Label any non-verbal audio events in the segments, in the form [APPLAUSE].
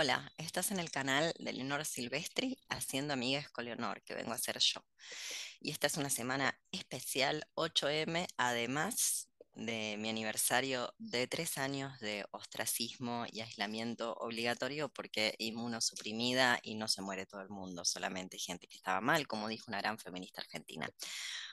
Hola, estás en el canal de Leonor Silvestri haciendo amigas con Leonor, que vengo a hacer yo. Y esta es una semana especial 8M, además de mi aniversario de tres años de ostracismo y aislamiento obligatorio porque inmunosuprimida y no se muere todo el mundo, solamente gente que estaba mal, como dijo una gran feminista argentina.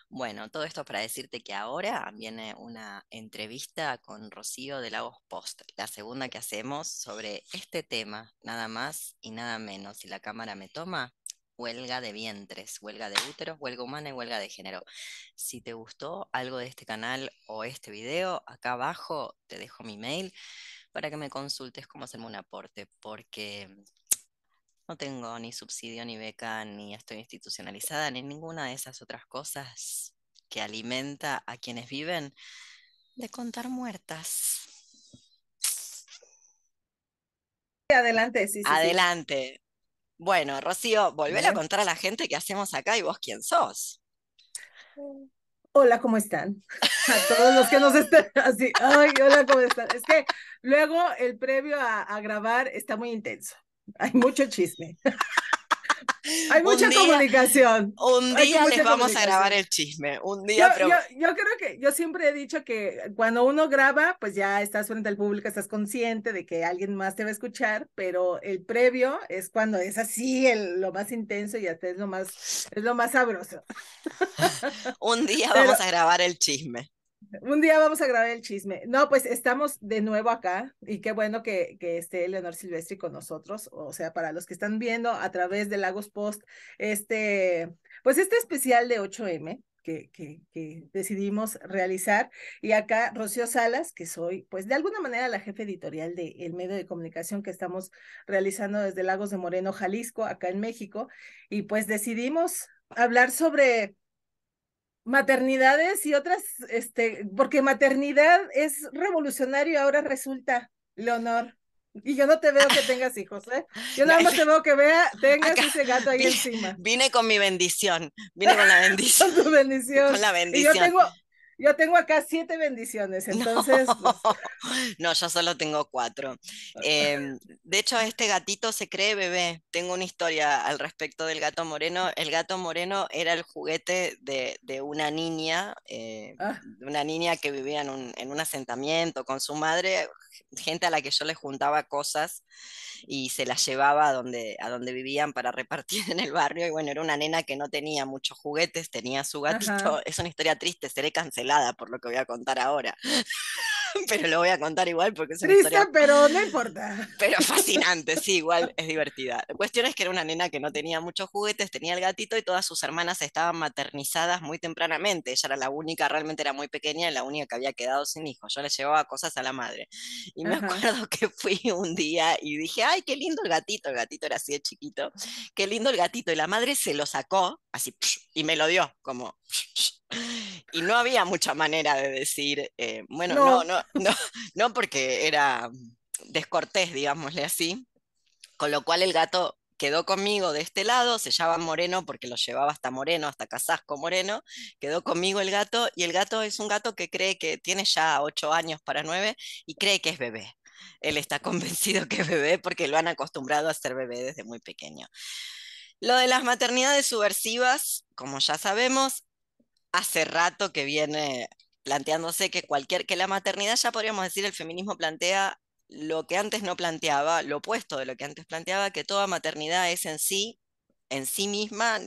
Bueno, todo esto para decirte que ahora viene una entrevista con Rocío de Lagos Post, la segunda que hacemos sobre este tema, nada más y nada menos. Si la cámara me toma, huelga de vientres, huelga de úteros, huelga humana y huelga de género. Si te gustó algo de este canal o este video, acá abajo te dejo mi mail para que me consultes cómo hacerme un aporte, porque no tengo ni subsidio, ni beca, ni estoy institucionalizada, ni ninguna de esas otras cosas que alimenta a quienes viven de contar muertas. Adelante, sí, sí. Adelante. Bueno, Rocío, volver a contar a la gente qué hacemos acá y vos quién sos. Hola, ¿cómo están? [LAUGHS] A todos los que nos están así, ay, hola, ¿cómo están? Es que luego el previo a grabar está muy intenso. [LAUGHS] Hay mucho chisme. [LAUGHS] Hay mucha comunicación. Un día les vamos a grabar el chisme. Un día, yo, yo, creo que yo siempre he dicho que cuando uno graba, pues ya estás frente al público, estás consciente de que alguien más te va a escuchar, pero el previo es cuando es así, el, lo más intenso y hasta es lo más, es lo más sabroso. [LAUGHS] Un día vamos a grabar el chisme. Un día vamos a grabar el chisme. No, pues estamos de nuevo acá y qué bueno que, que esté Leonor Silvestri con nosotros. O sea, para los que están viendo a través de Lagos Post, este, pues este especial de 8M que, que, decidimos realizar. Y acá Rocío Salas, que soy, pues de alguna manera la jefe editorial del el medio de comunicación que estamos realizando desde Lagos de Moreno, Jalisco, acá en México. Y pues decidimos hablar sobre maternidades y otras, este, porque maternidad es revolucionario, ahora resulta, Leonor. Y yo no te veo que tengas [LAUGHS] hijos, ¿eh? Yo nada más te veo que vea, tengas ese gato ahí encima. Vine con mi bendición, vine con la bendición. [LAUGHS] con tu bendición. Con la bendición. Y yo tengo, yo tengo acá siete bendiciones, [LAUGHS] entonces. No, pues no yo solo tengo cuatro. Em, de hecho, este gatito se cree bebé. Tengo una historia al respecto del gato moreno. El gato moreno era el juguete de, de una niña, eh, ah. una niña que vivía en un, en un asentamiento con su madre, gente a la que yo le juntaba cosas y se las llevaba a donde, a donde vivían para repartir [LAUGHS] en el barrio. Y bueno, era una nena que no tenía muchos juguetes, tenía su gatito. Es una historia triste, seré cancelada por lo que voy a contar ahora. [LAUGHS] pero lo voy a contar igual porque es una Triste, pero no importa. [LAUGHS] Pero fascinante, sí, igual es divertida. La cuestión es que era una nena que no tenía muchos juguetes, tenía el gatito y todas sus hermanas estaban maternizadas muy tempranamente. Ella era la única, realmente era muy pequeña y la única que había quedado sin hijos. Yo le llevaba cosas a la madre. Y me acuerdo [LAUGHS] que fui un día y dije, ay, qué lindo el gatito. El gatito era así de chiquito. Qué lindo el gatito. Y la madre se lo sacó, así, y me lo dio, como y no había mucha manera de decir, eh, bueno, no. no, [LAUGHS] no, no, porque era descortés, digámosle así, con lo cual el gato quedó conmigo de este lado, se llama Moreno porque lo llevaba hasta Moreno, hasta Casasco Moreno, quedó conmigo el gato y el gato es un gato que cree que tiene ya ocho años para nueve y cree que es bebé. Él está [LAUGHS] convencido que es bebé porque lo han acostumbrado a ser bebé desde muy pequeño. Lo de las maternidades subversivas, como ya sabemos, hace rato que viene planteándose que cualquier, que la maternidad ya podríamos decir, el feminismo plantea lo que antes no planteaba, lo opuesto de lo que antes planteaba, que toda maternidad es en sí, en sí misma,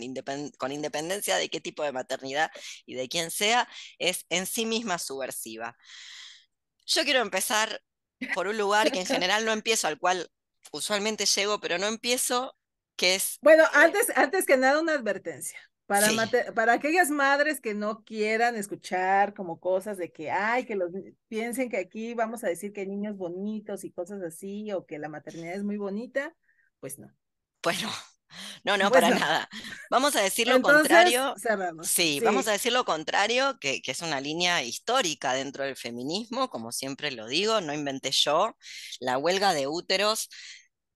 con independencia de qué tipo de maternidad y de quién sea, es en sí misma subversiva. Yo quiero empezar por un lugar que en [LAUGHS] general no empiezo, al cual usualmente llego, pero no empiezo, que es... Bueno, eh, antes, antes que nada una advertencia. Para, para aquellas madres que no quieran escuchar como cosas de que, ay, que los piensen que aquí vamos a decir que hay niños bonitos y cosas así, o que la maternidad es muy bonita, pues no. Bueno, [LAUGHS] no, no, pues para nada. Vamos a decir lo contrario. Sí, vamos a decir lo contrario, que, que, es una línea histórica dentro del feminismo, como siempre lo digo, no inventé yo. La huelga de úteros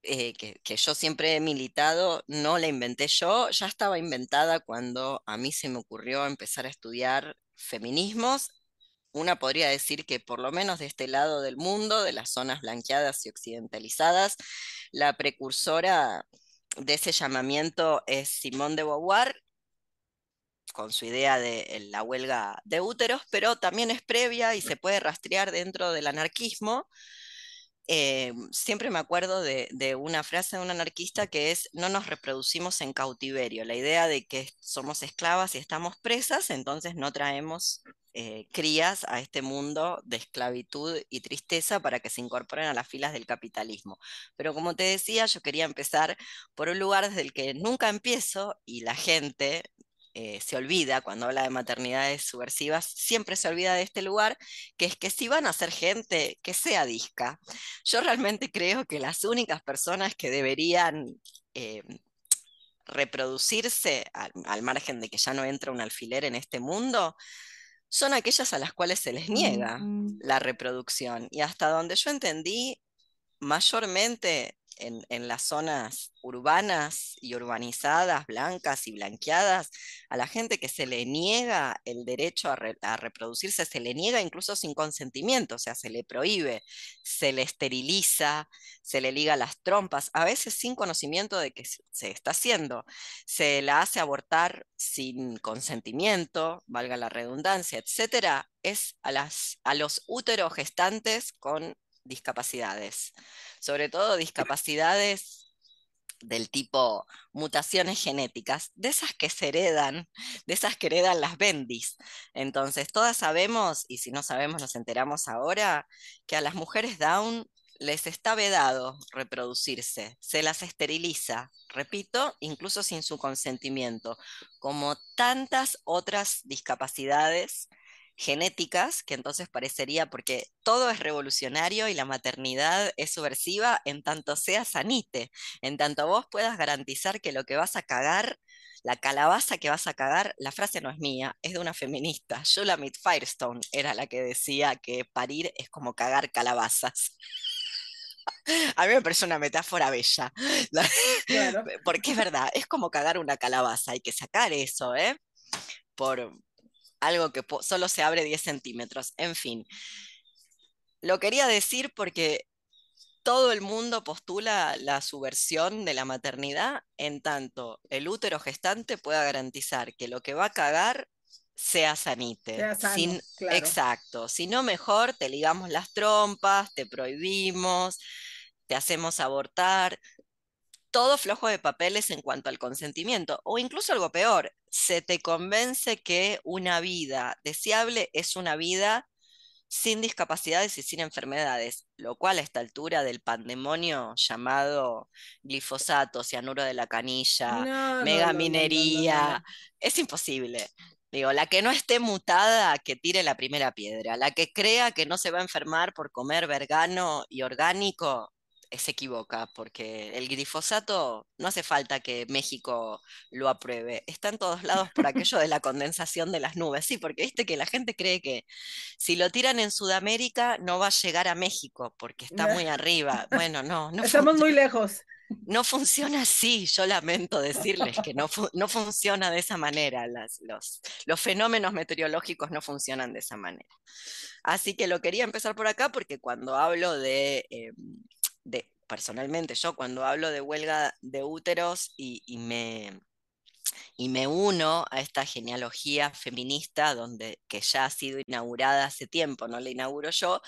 eh, que, yo siempre he militado, no la inventé yo, ya estaba inventada cuando a mí se me ocurrió empezar a estudiar feminismos una podría decir que por lo menos de este lado del mundo, de las zonas blanqueadas y occidentalizadas, la precursora de ese llamamiento es Simone de Beauvoir, con su idea de la huelga de úteros, pero también es previa y se puede rastrear dentro del anarquismo. Eh, siempre me acuerdo de, una frase de un anarquista que es, no nos reproducimos en cautiverio, la idea de que somos esclavas y estamos presas, entonces no traemos eh, crías a este mundo de esclavitud y tristeza para que se incorporen a las filas del capitalismo. Pero como te decía, yo quería empezar por un lugar desde el que nunca empiezo y la gente eh, se olvida cuando habla de maternidades subversivas, siempre se olvida de este lugar, que es que si van a ser gente, que sea disca. Yo realmente creo que las únicas personas que deberían... Eh, reproducirse al, margen de que ya no entra un alfiler en este mundo, son aquellas a las cuales se les niega mm. la reproducción. Y hasta donde yo entendí, mayormente en, las zonas urbanas y urbanizadas, blancas y blanqueadas, a la gente que se le niega el derecho a, reproducirse, se le niega incluso sin consentimiento, o sea, se le prohíbe, se le esteriliza, se le liga las trompas, a veces sin conocimiento de que se está haciendo, se la hace abortar sin consentimiento, valga la redundancia, etcétera, es a, las, a los úteros gestantes con discapacidades, sobre todo discapacidades del tipo mutaciones genéticas, de esas que se heredan, de esas que heredan las bendis. Entonces, todas sabemos, y si no sabemos nos enteramos ahora, que a las mujeres Down les está vedado reproducirse, se las esteriliza, repito, incluso sin su consentimiento, como tantas otras discapacidades genéticas, que entonces parecería, porque todo es revolucionario y la maternidad es subversiva en tanto sea sanite, en tanto vos puedas garantizar que lo que vas a cagar, la calabaza que vas a cagar, la frase no es mía, es de una feminista, Shulamit Firestone era la que decía que parir es como cagar calabazas. [LAUGHS] A mí me parece una metáfora bella. [LAUGHS] Porque es verdad, es como cagar una calabaza, hay que sacar eso, ¿eh? Por, algo que solo se abre 10 centímetros. En fin, lo quería decir porque todo el mundo postula la subversión de la maternidad en tanto el útero gestante pueda garantizar que lo que va a cagar sea sanite. Sin, Exacto. Si no, mejor te ligamos las trompas, te prohibimos, te hacemos abortar todo flojo de papeles en cuanto al consentimiento, o incluso algo peor, se te convence que una vida deseable es una vida sin discapacidades y sin enfermedades, lo cual a esta altura del pandemonio llamado glifosato, cianuro de la canilla, megaminería, es imposible. Digo, la que no esté mutada, que tire la primera piedra. La que crea que no se va a enfermar por comer vergano y orgánico, se equivoca, porque el glifosato no hace falta que México lo apruebe. Está en todos lados por [LAUGHS] aquello de la condensación de las nubes. Sí, porque viste que la gente cree que si lo tiran en Sudamérica no va a llegar a México porque está muy [LAUGHS] arriba. Bueno, no, no. Estamos muy lejos. No funciona así, yo lamento decirles que no, no funciona de esa manera, Las, los, los fenómenos meteorológicos no funcionan de esa manera. Así que lo quería empezar por acá porque cuando hablo de em, de, personalmente, yo cuando hablo de huelga de úteros y, me, y me uno a esta genealogía feminista donde, que ya ha sido inaugurada hace tiempo, no la inauguro yo,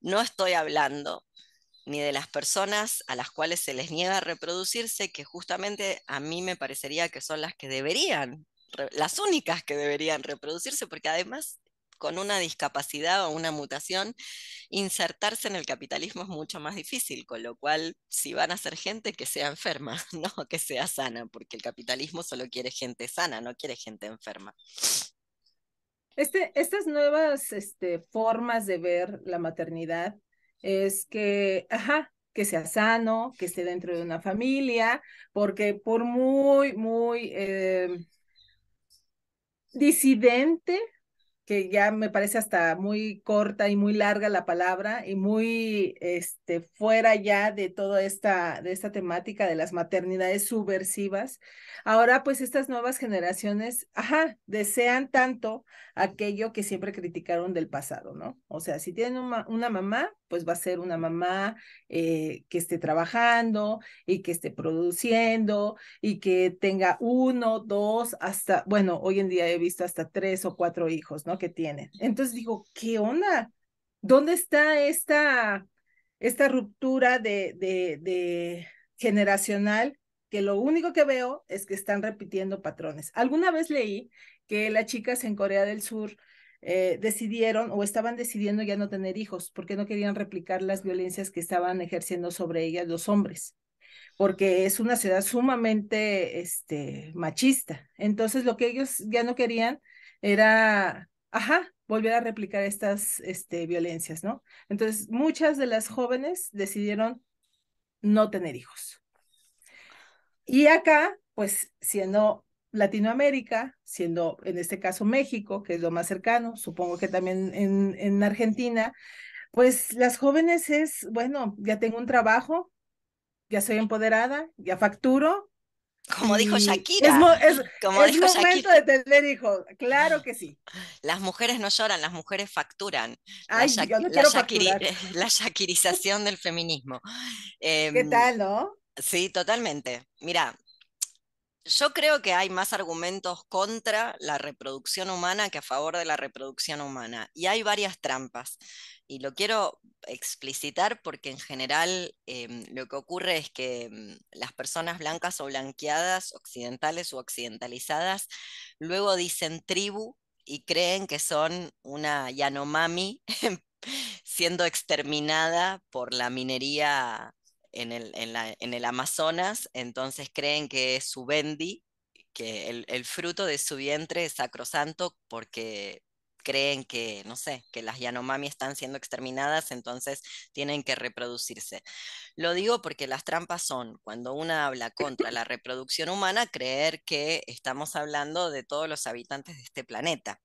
no estoy hablando ni de las personas a las cuales se les niega reproducirse, que justamente a mí me parecería que son las que deberían, las únicas que deberían reproducirse, porque además con una discapacidad o una mutación, insertarse en el capitalismo es mucho más difícil, con lo cual si van a ser gente que sea enferma, [LAUGHS] no que sea sana, porque el capitalismo solo quiere gente sana, no quiere gente enferma. Este, estas nuevas este, formas de ver la maternidad es que, ajá, que sea sano, que esté dentro de una familia, porque por muy, muy eh, disidente que ya me parece hasta muy corta y muy larga la palabra y muy este, fuera ya de toda esta, de esta temática de las maternidades subversivas. Ahora, pues estas nuevas generaciones, ajá, desean tanto aquello que siempre criticaron del pasado, ¿no? O sea, si tienen una, una mamá, pues va a ser una mamá eh, que esté trabajando y que esté produciendo y que tenga uno, dos, hasta, bueno, hoy en día he visto hasta tres o cuatro hijos, ¿no? Que tienen. Entonces digo, ¿qué onda? ¿Dónde está esta, esta ruptura de, de, de generacional? que lo único que veo es que están repitiendo patrones. Alguna vez leí que las chicas en Corea del Sur eh, decidieron o estaban decidiendo ya no tener hijos porque no querían replicar las violencias que estaban ejerciendo sobre ellas los hombres, porque es una ciudad sumamente este, machista. Entonces lo que ellos ya no querían era, ajá, volver a replicar estas este, violencias, ¿no? Entonces muchas de las jóvenes decidieron no tener hijos. Y acá, pues siendo Latinoamérica, siendo en este caso México, que es lo más cercano, supongo que también en, en Argentina, pues las jóvenes es, bueno, ya tengo un trabajo, ya soy empoderada, ya facturo. Como dijo Shakira. Es, es, Como es momento Shakira. de tener hijos, claro que sí. Las mujeres no lloran, las mujeres facturan. Ay, la, yo no la, Shakiri, la shakirización del feminismo. Eh, ¿Qué tal, no? Sí, totalmente. Mira, yo creo que hay más argumentos contra la reproducción humana que a favor de la reproducción humana. Y hay varias trampas. Y lo quiero explicitar porque en general eh, lo que ocurre es que mm, las personas blancas o blanqueadas, occidentales o occidentalizadas, luego dicen tribu y creen que son una Yanomami [LAUGHS] siendo exterminada por la minería en el, en, la, en el Amazonas, entonces creen que es su bendi, que el, el, fruto de su vientre es sacrosanto porque creen que, no sé, que las Yanomami están siendo exterminadas, entonces tienen que reproducirse. Lo digo porque las trampas son, cuando una habla contra la reproducción humana, creer que estamos hablando de todos los habitantes de este planeta.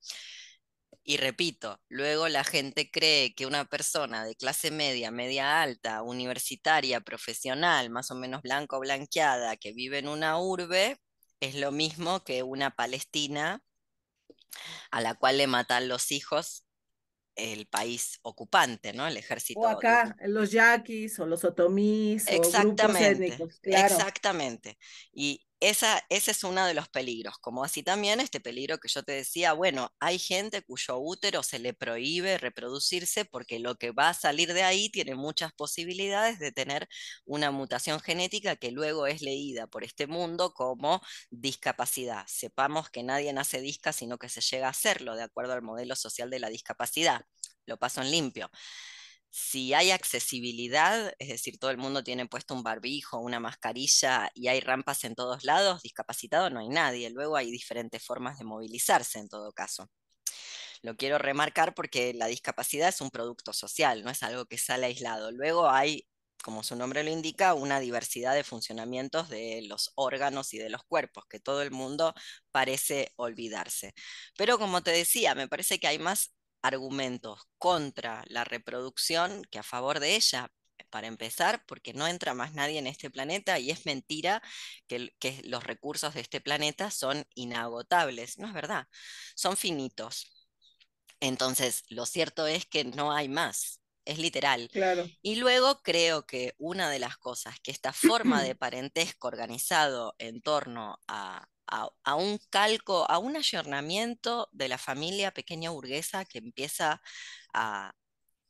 Y repito, luego la gente cree que una persona de clase media, media alta, universitaria, profesional, más o menos blanca o blanqueada, que vive en una urbe, es lo mismo que una palestina a la cual le matan los hijos el país ocupante, ¿no? El ejército. O acá, los yaquis o los otomís o grupos étnicos, claro. Exactamente. Y esa, ese es uno de los peligros, como así también este peligro que yo te decía, bueno, hay gente cuyo útero se le prohíbe reproducirse porque lo que va a salir de ahí tiene muchas posibilidades de tener una mutación genética que luego es leída por este mundo como discapacidad. Sepamos que nadie nace disca, sino que se llega a hacerlo de acuerdo al modelo social de la discapacidad. Lo paso en limpio si hay accesibilidad, es decir, todo el mundo tiene puesto un barbijo, una mascarilla y hay rampas en todos lados, discapacitado no hay nadie. Luego hay diferentes formas de movilizarse en todo caso. Lo quiero remarcar porque la discapacidad es un producto social, no es algo que sale aislado. Luego hay, como su nombre lo indica, una diversidad de funcionamientos de los órganos y de los cuerpos, que todo el mundo parece olvidarse. Pero como te decía, me parece que hay más argumentos contra la reproducción que a favor de ella. Para empezar, porque no entra más nadie en este planeta y es mentira que, que los recursos de este planeta son inagotables. No es verdad, son finitos. Entonces, lo cierto es que no hay más, es literal. Claro. Y luego creo que una de las cosas que esta forma de [CLEARS THROAT] parentesco organizado en torno a, a, un calco, a un ayornamiento de la familia pequeña burguesa que empieza a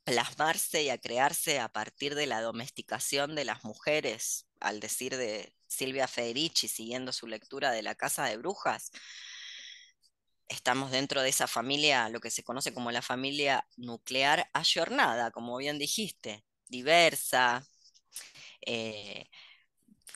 plasmarse y a crearse a partir de la domesticación de las mujeres, al decir de Silvia Federici, siguiendo su lectura de la Casa de Brujas. Estamos dentro de esa familia, lo que se conoce como la familia nuclear ayornada, como bien dijiste, diversa, eh,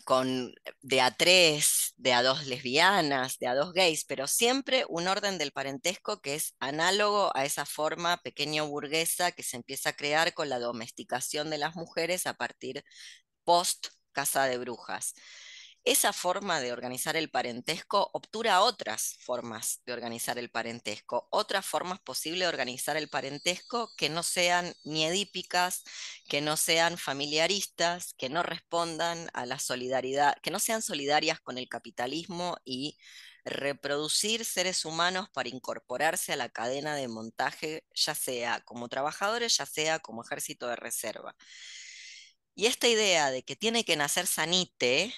con de a tres, de a dos lesbianas, de a dos gays, pero siempre un orden del parentesco que es análogo a esa forma pequeño burguesa que se empieza a crear con la domesticación de las mujeres a partir post Casa de Brujas. Esa forma de organizar el parentesco obtura otras formas de organizar el parentesco, otras formas posibles de organizar el parentesco que no sean ni edípicas, que no sean familiaristas, que no respondan a la solidaridad, que no sean solidarias con el capitalismo y reproducir seres humanos para incorporarse a la cadena de montaje, ya sea como trabajadores, ya sea como ejército de reserva. Y esta idea de que tiene que nacer sanite,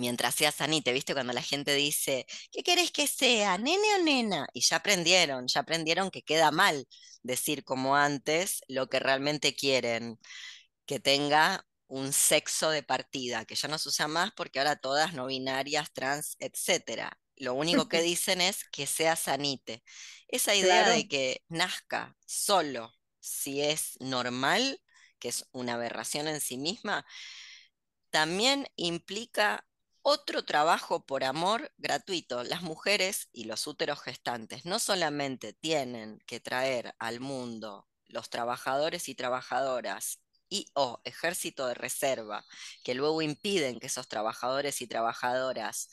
mientras sea sanite, ¿viste? Cuando la gente dice, ¿qué querés que sea, nene o nena? Y ya aprendieron, ya aprendieron que queda mal decir como antes lo que realmente quieren, que tenga un sexo de partida, que ya no se usa más porque ahora todas no binarias, trans, etcétera. Lo único que [LAUGHS] dicen es que sea sanite. Esa idea de que nazca solo si es normal, que es una aberración en sí misma, también implica otro trabajo por amor gratuito. Las mujeres y los úteros gestantes no solamente tienen que traer al mundo los trabajadores y trabajadoras y o ejército de reserva que luego impiden que esos trabajadores y trabajadoras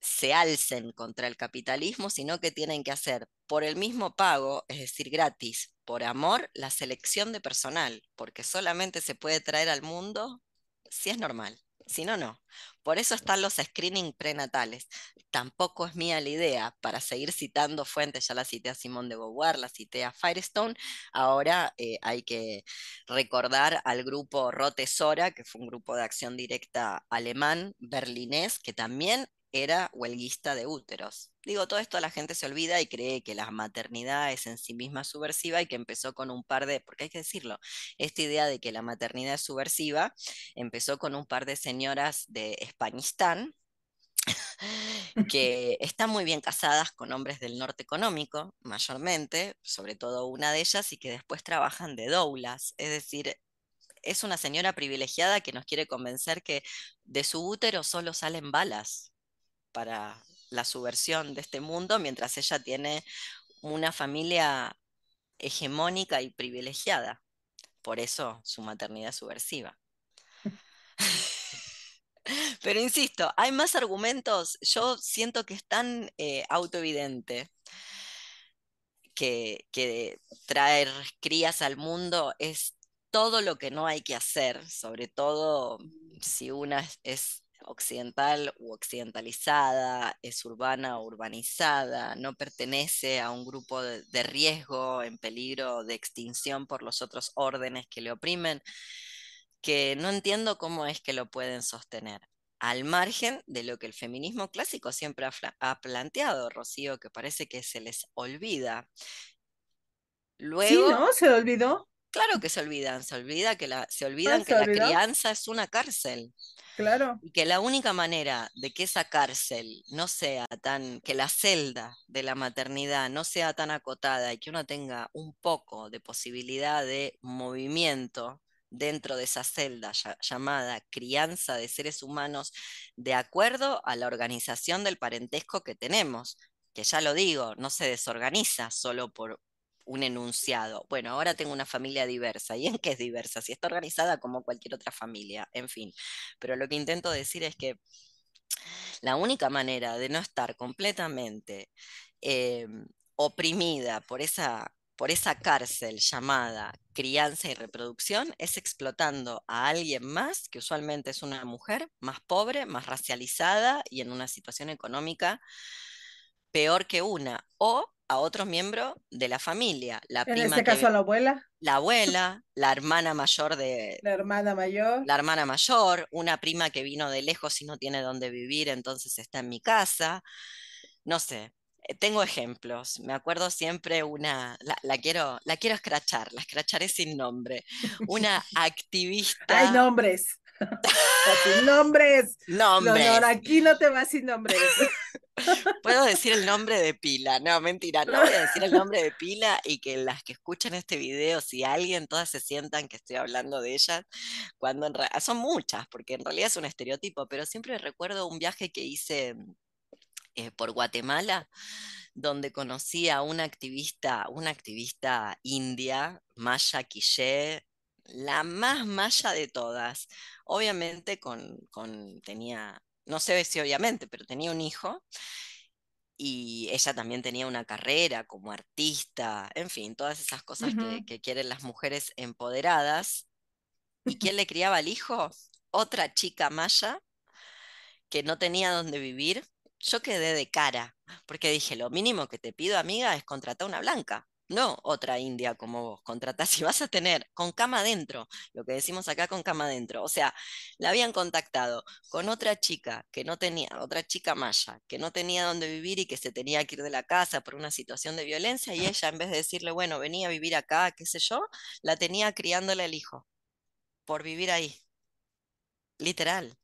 se alcen contra el capitalismo, sino que tienen que hacer por el mismo pago, es decir, gratis, por amor, la selección de personal, porque solamente se puede traer al mundo si es normal. Si no, no. Por eso están los screening prenatales. Tampoco es mía la idea, para seguir citando fuentes, ya la cité a Simón de Beauvoir, la cité a Firestone, ahora eh, hay que recordar al grupo Rote Sora, que fue un grupo de acción directa alemán, berlinés, que también era huelguista de úteros. Digo, todo esto la gente se olvida y cree que la maternidad es en sí misma subversiva y que empezó con un par de, porque hay que decirlo, esta idea de que la maternidad es subversiva empezó con un par de señoras de Españistán [LAUGHS] que están muy bien casadas con hombres del norte económico, mayormente, sobre todo una de ellas, y que después trabajan de doulas, es decir, es una señora privilegiada que nos quiere convencer que de su útero solo salen balas para la subversión de este mundo, mientras ella tiene una familia hegemónica y privilegiada. Por eso su maternidad subversiva. [LAUGHS] Pero insisto, hay más argumentos. Yo siento que es tan eh, autoevidente que, que traer crías al mundo es todo lo que no hay que hacer, sobre todo si una es occidental u occidentalizada, es urbana o urbanizada, no pertenece a un grupo de, riesgo en peligro de extinción por los otros órdenes que le oprimen, que no entiendo cómo es que lo pueden sostener. Al margen de lo que el feminismo clásico siempre ha, planteado, Rocío, que parece que se les olvida. Luego, sí, ¿no? ¿Se olvidó? Claro que se olvidan, se olvida que la, se olvidan ah, que la crianza es una cárcel. Claro. Y que la única manera de que esa cárcel no sea tan, que la celda de la maternidad no sea tan acotada y que uno tenga un poco de posibilidad de movimiento dentro de esa celda llamada crianza de seres humanos de acuerdo a la organización del parentesco que tenemos, que ya lo digo, no se desorganiza solo por un enunciado. Bueno, ahora tengo una familia diversa. ¿Y en qué es diversa? Si está organizada como cualquier otra familia, en fin. Pero lo que intento decir es que la única manera de no estar completamente eh, oprimida por esa, por esa cárcel llamada crianza y reproducción es explotando a alguien más, que usualmente es una mujer más pobre, más racializada y en una situación económica peor que una, o a otro miembro de la familia. La en este caso a la abuela. La abuela, la hermana mayor de... La hermana mayor. La hermana mayor, una prima que vino de lejos y no tiene dónde vivir, entonces está en mi casa. No sé, eh, tengo ejemplos. Me acuerdo siempre una, la, quiero, la quiero escrachar, la escracharé sin nombre. [LAUGHS] Una activista. Hay nombres. Sin nombres. Nombres. No, no, aquí no te vas sin nombres. [LAUGHS] Puedo decir el nombre de pila, no, mentira, no voy a decir el nombre de pila y que las que escuchan este video, si alguien, todas se sientan que estoy hablando de ellas, cuando en son muchas, porque en realidad es un estereotipo, pero siempre recuerdo un viaje que hice eh, por Guatemala, donde conocí a una activista, una activista india, Maya Quiché, la más maya de todas. Obviamente con, con tenía, no sé si obviamente, pero tenía un hijo y ella también tenía una carrera como artista, en fin, todas esas cosas que, que quieren las mujeres empoderadas. ¿Y [LAUGHS] quién le criaba al hijo? Otra chica maya que no tenía dónde vivir. Yo quedé de cara, porque dije, lo mínimo que te pido, amiga, es contratar una blanca. No otra india como vos, contratás si vas a tener con cama adentro, lo que decimos acá con cama adentro. O sea, la habían contactado con otra chica que no tenía, otra chica maya, que no tenía dónde vivir y que se tenía que ir de la casa por una situación de violencia y ella en vez de decirle, bueno, venía a vivir acá, qué sé yo, la tenía criándole el hijo por vivir ahí. Literal.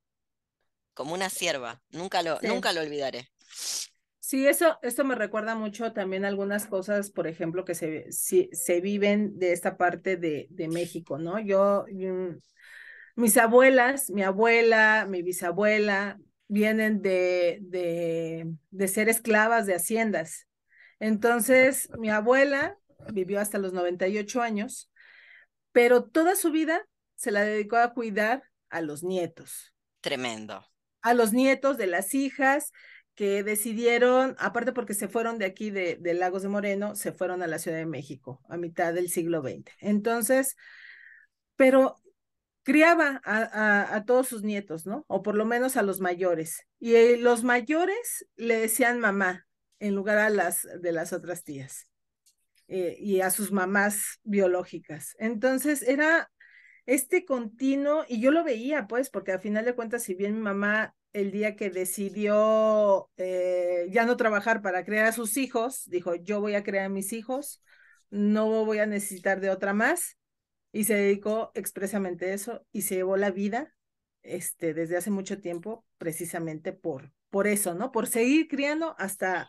Como una sierva. Nunca lo, nunca lo olvidaré. Sí, eso, esto me recuerda mucho también algunas cosas, por ejemplo, que se, se viven de esta parte de, de México, ¿no? Yo, mm, mis abuelas, mi abuela, mi bisabuela, vienen de, de, de ser esclavas de haciendas. Entonces, mi abuela vivió hasta los 98 años, pero toda su vida se la dedicó a cuidar a los nietos. Tremendo. A los nietos de las hijas, que decidieron, aparte porque se fueron de aquí de, Lagos de Moreno, se fueron a la Ciudad de México a mitad del siglo XX. Entonces, pero criaba a, todos sus nietos, ¿no? O por lo menos a los mayores. Y eh, los mayores le decían mamá en lugar a las de las otras tías eh, y a sus mamás biológicas. Entonces era este continuo, y yo lo veía, pues, porque al final de cuentas, si bien mi mamá el día que decidió eh, ya no trabajar para crear a sus hijos, dijo, yo voy a crear a mis hijos, no voy a necesitar de otra más, y se dedicó expresamente a eso y se llevó la vida este, desde hace mucho tiempo precisamente por, por eso, ¿no? Por seguir criando hasta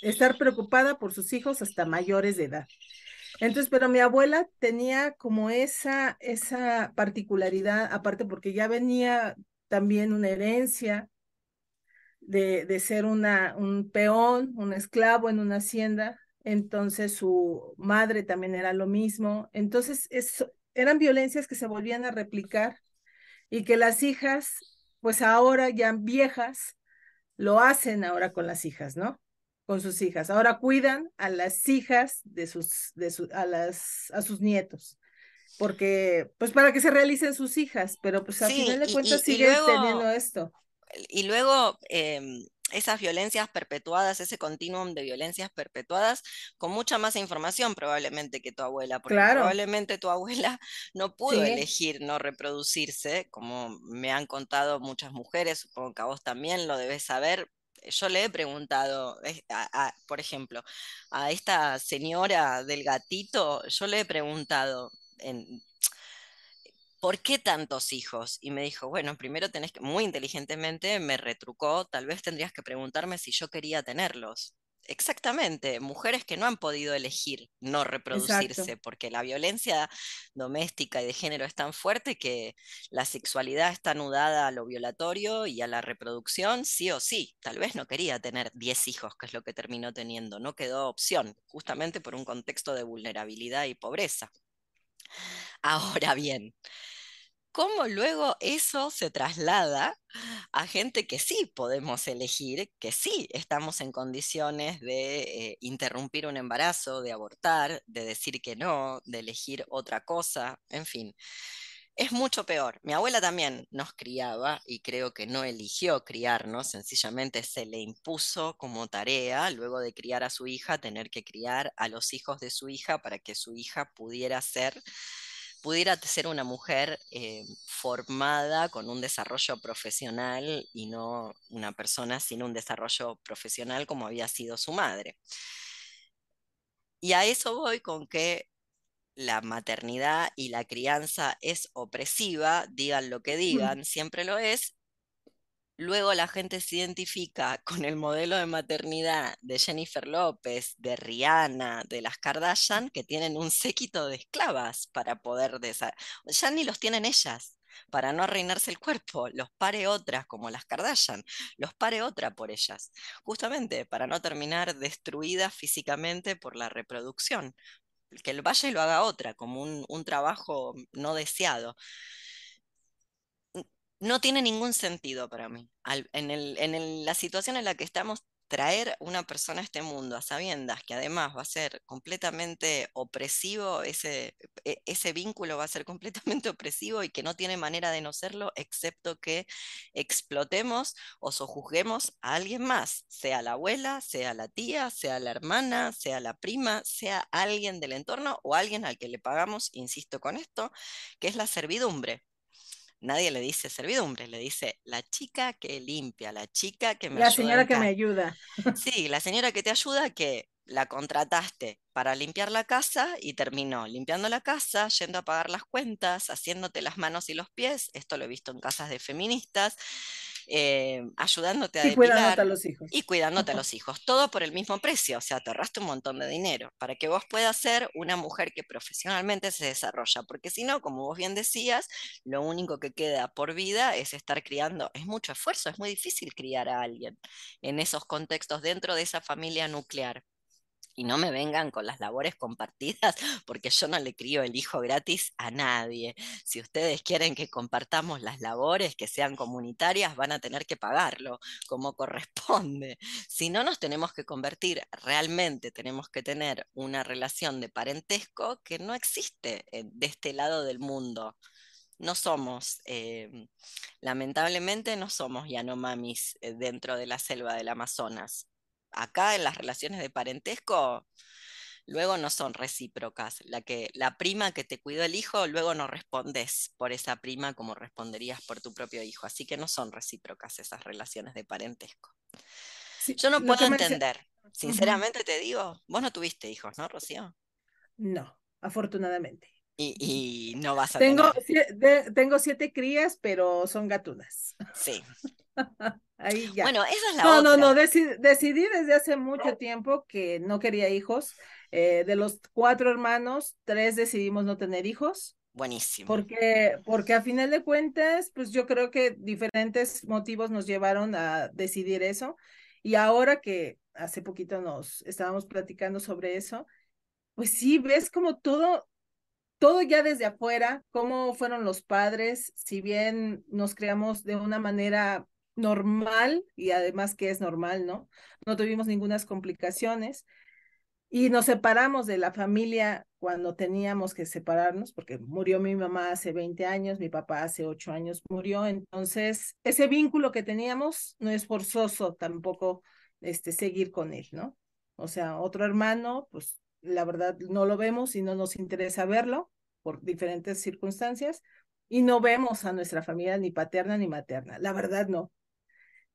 estar preocupada por sus hijos hasta mayores de edad. Entonces, pero mi abuela tenía como esa, esa particularidad, aparte porque ya venía también una herencia de, de ser una, un peón, un esclavo en una hacienda. Entonces su madre también era lo mismo. Entonces eran violencias que se volvían a replicar y que las hijas, pues ahora ya viejas, lo hacen ahora con las hijas, ¿no? Con sus hijas. Ahora cuidan a las hijas de sus, de su, a las, a sus nietos porque, pues para que se realicen sus hijas, pero pues al final de cuentas siguen teniendo esto. Y luego, em, esas violencias perpetuadas, ese continuum de violencias perpetuadas, con mucha más información probablemente que tu abuela, porque probablemente tu abuela [LAUGHS] no pudo elegir no reproducirse, como me han contado muchas mujeres, supongo que a vos también lo debes saber. Yo le he preguntado, por ejemplo, a esta señora del gatito, yo le he preguntado, ¿por qué tantos hijos? Y me dijo, bueno, primero tenés que, muy inteligentemente me retrucó, tal vez tendrías que preguntarme si yo quería tenerlos. Exactamente, mujeres que no han podido elegir no reproducirse, porque la violencia doméstica y de género es tan fuerte que la sexualidad está anudada a lo violatorio y a la reproducción, sí o sí. Tal vez no quería tener 10 hijos, que es lo que terminó teniendo, no quedó opción, justamente por un contexto de vulnerabilidad y pobreza. [LAUGHS] Ahora bien, ¿cómo luego eso se traslada a gente que sí podemos elegir, que sí estamos en condiciones de eh, interrumpir un embarazo, de abortar, de decir que no, de elegir otra cosa, en fin? Es mucho peor. Mi abuela también nos criaba y creo que no eligió criarnos, sencillamente se le impuso como tarea, luego de criar a su hija, tener que criar a los hijos de su hija para que su hija pudiera ser pudiera ser una mujer eh, formada con un desarrollo profesional y no una persona sin un desarrollo profesional como había sido su madre. Y a eso voy con que la maternidad y la crianza es opresiva, digan lo que digan, siempre lo es. Luego la gente se identifica [LAUGHS] con el modelo de maternidad de Jennifer López, de Rihanna, de las Kardashian, que tienen un séquito de esclavas para poder... Ya ni los tienen ellas, para no arruinarse el cuerpo, los pare otras como las Kardashian, los pare otra por ellas, justamente para no terminar destruidas físicamente por la reproducción, que vaya y lo haga otra, como un, trabajo no deseado. No tiene ningún sentido para mí. en la situación en la que estamos, traer una persona a este mundo a sabiendas que además va a ser completamente opresivo, ese, e, ese vínculo va a ser [LAUGHS] completamente opresivo y que no tiene manera de no serlo, excepto que explotemos o sojuzguemos a alguien más, sea la abuela, sea la tía, sea la hermana, sea la prima, sea alguien del entorno o alguien al que le pagamos, insisto con esto, que es la servidumbre nadie le dice servidumbre, le dice la chica que limpia, la chica que me la señora que me ayuda. [LAUGHS] Sí, la señora que te ayuda que la contrataste para limpiar la casa y terminó limpiando la casa, yendo a pagar las cuentas, haciéndote las manos y los pies, esto lo he visto en casas de feministas, eh, ayudándote a y cuidándote a los hijos. Y cuidándote a los hijos, todo por el mismo precio, o sea, te ahorraste un montón de dinero para que vos puedas ser una mujer que profesionalmente se desarrolla, porque si no, como vos bien decías, lo único que queda por vida es estar criando, es mucho esfuerzo, es muy difícil criar a alguien en esos contextos dentro de esa familia nuclear y no me vengan con las labores compartidas, [LAUGHS] porque yo no le crío el hijo gratis a nadie. Si ustedes quieren que compartamos las labores que sean comunitarias, van a tener que pagarlo como corresponde. [LAUGHS] Si no nos tenemos que convertir, realmente tenemos que tener una relación de parentesco que no existe eh, de este lado del mundo no somos, em, lamentablemente no somos Yanomamis eh, dentro de la selva del Amazonas acá en las relaciones de parentesco, luego no son recíprocas. La, que, la prima que te cuidó el hijo, luego no respondes por esa prima como responderías por tu propio hijo. Así que no son recíprocas esas relaciones de parentesco. Yo no puedo entender, sinceramente te digo, vos no tuviste hijos, ¿no, Rocío? No, afortunadamente. Y, no vas a tengo, tengo siete crías, pero son gatunas. Sí. [LAUGHS] Ahí ya. Bueno, esa es la no, otra. No, no, decidí desde hace mucho tiempo que no quería hijos. Eh, de los cuatro hermanos, tres decidimos no tener hijos. Buenísimo. Porque, porque a final de cuentas, pues yo creo que diferentes motivos nos llevaron a decidir eso. Y ahora que hace poquito nos estábamos platicando sobre eso, pues sí, ves como todo, todo ya desde afuera, cómo fueron los padres, si bien nos creamos de una manera normal y además que es normal, ¿no? No tuvimos ninguna complicaciones y nos separamos de la familia cuando teníamos que separarnos, porque murió mi mamá hace 20 años, mi papá hace 8 años murió, entonces ese vínculo que teníamos no es forzoso tampoco este, seguir con él, ¿no? O sea, otro hermano, pues la verdad no lo vemos y no nos interesa verlo por diferentes circunstancias y no vemos a nuestra familia ni paterna ni materna, la verdad no.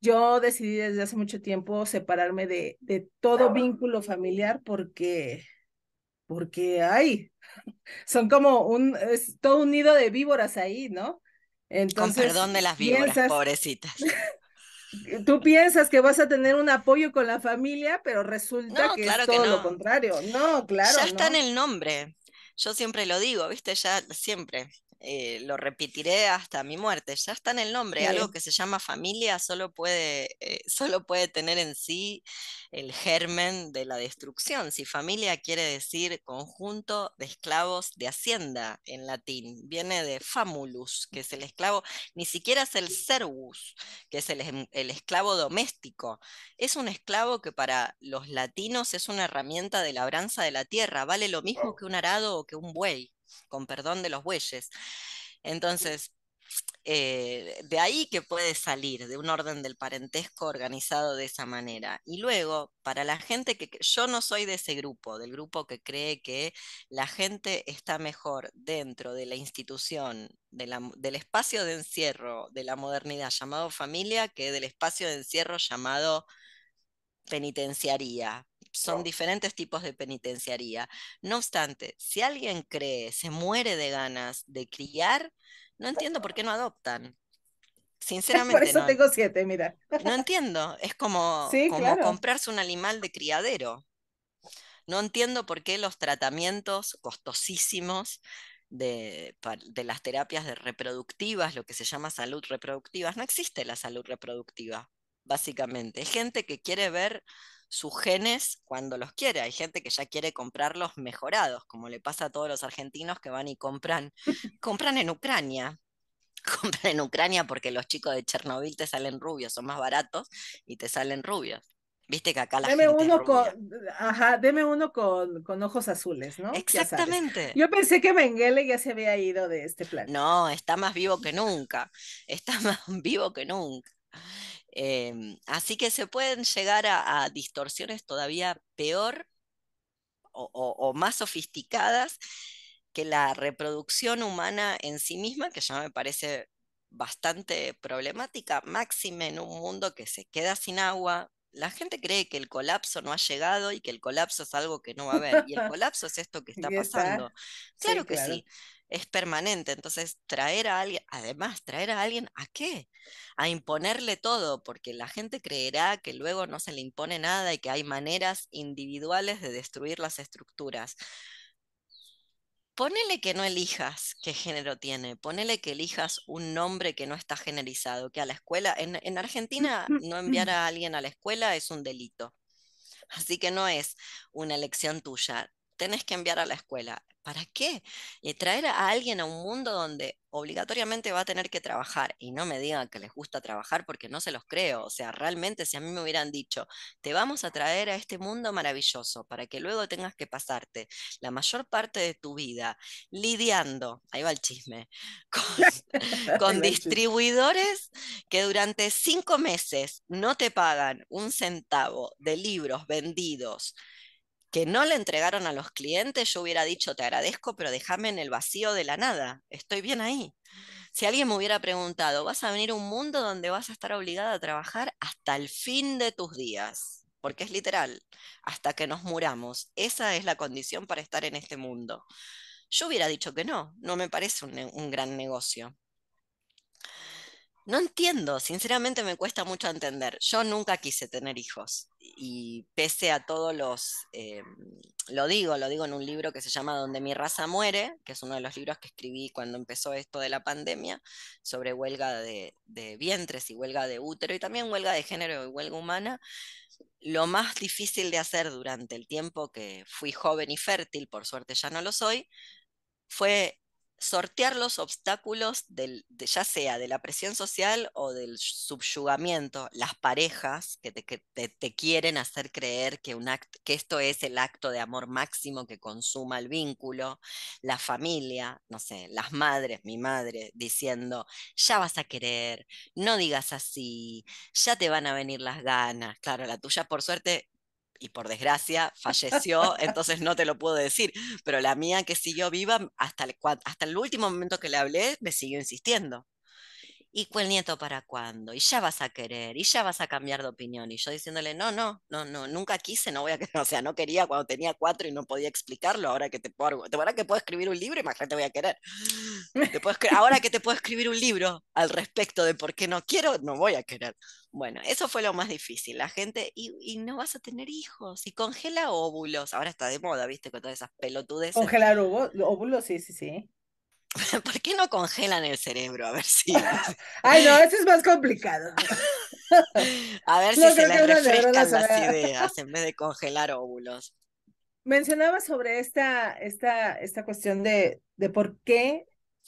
Yo decidí desde hace mucho tiempo separarme de, de todo vínculo familiar porque, porque hay, [LAUGHS] son como un, es todo un nido de víboras ahí, ¿no? Entonces, Con perdón de las víboras, pobrecitas. [LAUGHS] Tú piensas que vas a tener un apoyo con la familia, pero resulta que es todo lo contrario. No, claro. Ya está en el nombre. Yo siempre lo digo, ¿viste? Ya siempre. Eh, lo repetiré hasta mi muerte. Ya está en el nombre, algo que se llama familia solo puede, eh, solo puede tener en sí el germen de la destrucción. Si familia quiere decir conjunto de esclavos de hacienda en latín, viene de famulus, que es el esclavo, ni siquiera es el servus, que es el, el esclavo doméstico. Es un esclavo que para los latinos es una herramienta de labranza de la tierra, vale lo mismo que un arado o que un buey con perdón de los bueyes. Entonces, eh, de ahí que puede salir de un orden del parentesco organizado de esa manera. Y luego, para la gente que yo no soy de ese grupo, del grupo que cree que la gente está mejor dentro de la institución, del espacio de encierro de la modernidad llamado familia, que del espacio de encierro llamado penitenciaría, son diferentes tipos de penitenciaría. No obstante, si alguien cree, se muere de ganas de criar, no entiendo por qué no adoptan. [LAUGHS] Sinceramente. Por eso tengo siete, mira. No entiendo. Es como, [LAUGHS] como comprarse un animal de criadero. No entiendo por qué los tratamientos costosísimos de, de, las terapias de reproductivas, lo que se llama salud reproductiva, no existe la salud reproductiva. Básicamente. Es gente que quiere ver sus genes cuando los quiere. Hay gente que ya quiere comprarlos mejorados, como le pasa a todos los argentinos que van y compran, [LAUGHS] compran en Ucrania. [LAUGHS] Compran en Ucrania porque los chicos de Chernobyl te salen rubios, son más baratos y te salen rubios. Viste que acá la deme gente uno es con, ajá, deme uno con, con ojos azules, ¿no? Exactamente. Yo pensé que Mengele ya se había ido de este plan. No, está más vivo que nunca. Está [LAUGHS] más vivo que nunca. Em, así que se pueden llegar a, a distorsiones todavía peor o, o- o más sofisticadas que la reproducción humana en sí misma, que ya me parece bastante problemática, máxime en un mundo que se queda sin agua. La gente cree que el colapso no ha llegado y que el colapso es algo que no va a haber. Y el [LAUGHS] colapso es esto que está pasando. Claro Sí, que claro. sí, es permanente. Entonces, traer a alguien, además, traer a alguien ¿a qué? A imponerle todo, porque la gente creerá que luego no se le impone nada y que hay maneras individuales de destruir las estructuras. Ponele que no elijas qué género tiene, ponele que elijas un nombre que no está generizado, que a la escuela, en, en Argentina no enviar a alguien a la escuela es un delito, así que no es una elección tuya, tenés que enviar a la escuela. ¿Para qué? Y traer a alguien a un mundo donde obligatoriamente va a tener que trabajar y no me digan que les gusta trabajar porque no se los creo, o sea, realmente si a mí me hubieran dicho, te vamos a traer a este mundo maravilloso para que luego tengas que pasarte la mayor parte de tu vida lidiando, ahí va el chisme, [LAUGHS] con, [LAUGHS] distribuidores que durante cinco meses no te pagan un centavo de libros vendidos que no le entregaron a los clientes, yo hubiera dicho, te agradezco, pero déjame en el vacío de la nada, estoy bien ahí. Si alguien me hubiera preguntado, vas a venir a un mundo donde vas a estar obligada a trabajar hasta el fin de tus días, porque es literal, hasta que nos muramos, esa es la condición para estar en este mundo. Yo hubiera dicho que no, no me parece un, un gran negocio. No entiendo, sinceramente me cuesta mucho entender. Yo nunca quise tener hijos y pese a todos los, eh, lo digo, lo digo en un libro que se llama Donde mi raza muere, que es uno de los libros que escribí cuando empezó esto de la pandemia, sobre huelga de, de vientres y huelga de útero y también huelga de género y huelga humana. Lo más difícil de hacer durante el tiempo que fui joven y fértil, por suerte ya no lo soy, fue sortear los obstáculos del, de, ya sea de la presión social o del subyugamiento, las parejas que te, que te, quieren hacer creer que, un act, que esto es el acto de amor máximo que consuma el vínculo, la familia, no sé, las madres, mi madre diciendo, ya vas a querer, no digas así, ya te van a venir las ganas. Claro, la tuya por suerte y por desgracia falleció, entonces no te lo puedo decir, pero la mía que siguió viva hasta el, hasta el último momento que le hablé me siguió insistiendo. ¿Y el nieto para cuándo? Y ya vas a querer, y ya vas a cambiar de opinión. Y yo diciéndole, no, no, no, no, nunca quise, no voy a querer, [LAUGHS] o sea, no quería cuando tenía cuatro y no podía explicarlo, ahora que te puedo, ahora que puedo escribir un libro, imagínate voy a querer. Te ahora que te puedo escribir un libro al respecto de por qué no quiero, no voy a querer. Bueno, eso fue lo más difícil. La gente, y, y no vas a tener hijos, y congela óvulos. Ahora está de moda, viste, con todas esas pelotudeces. Congelar óvulos, sí, sí, sí. [LAUGHS] ¿Por qué no congelan el cerebro? A ver si. [LAUGHS] Ay, no, eso es más complicado. [LAUGHS] A ver No si se les refrescan las ideas en vez de congelar óvulos. Mencionaba sobre esta, esta, esta cuestión de, de por qué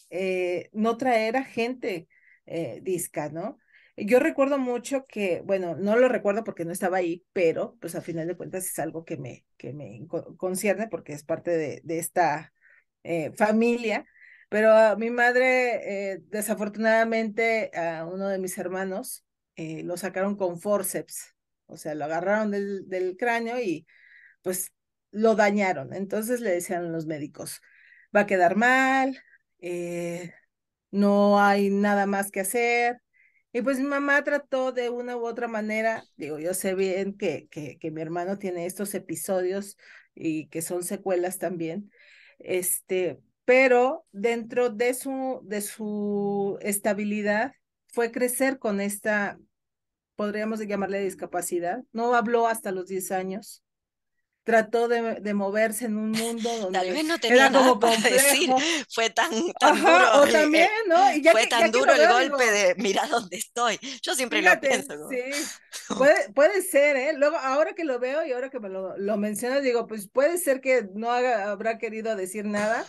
eh, no traer a gente eh, disca, ¿no? Yo recuerdo mucho que, bueno, no lo recuerdo porque no estaba ahí, pero pues a final de cuentas es algo que me, que me co- concierne porque es parte de, de esta eh, familia. Pero a mi madre, eh, desafortunadamente, a uno de mis hermanos eh, lo sacaron con forceps, o sea, lo agarraron del, del cráneo y pues lo dañaron. Entonces le decían los médicos, va a quedar mal, eh, no hay nada más que hacer. Y pues mi mamá trató de una u otra manera, digo, yo sé bien que, que, que mi hermano tiene estos episodios y que son secuelas también, este, pero dentro de su, de su estabilidad fue crecer con esta, podríamos llamarle discapacidad. No habló hasta los 10 años trató de, moverse en un mundo [LAUGHS] donde Tal vez no tenía como para decir, [LAUGHS] fue tan, tan duro. O también, ¿no? fue tan duro el golpe de mira dónde estoy. Yo siempre lo pienso. Sí, [LAUGHS] puede, puede, ser, ¿eh? Luego, ahora que lo veo y ahora que me lo, lo mencionas, digo, pues puede ser que no habrá querido decir nada,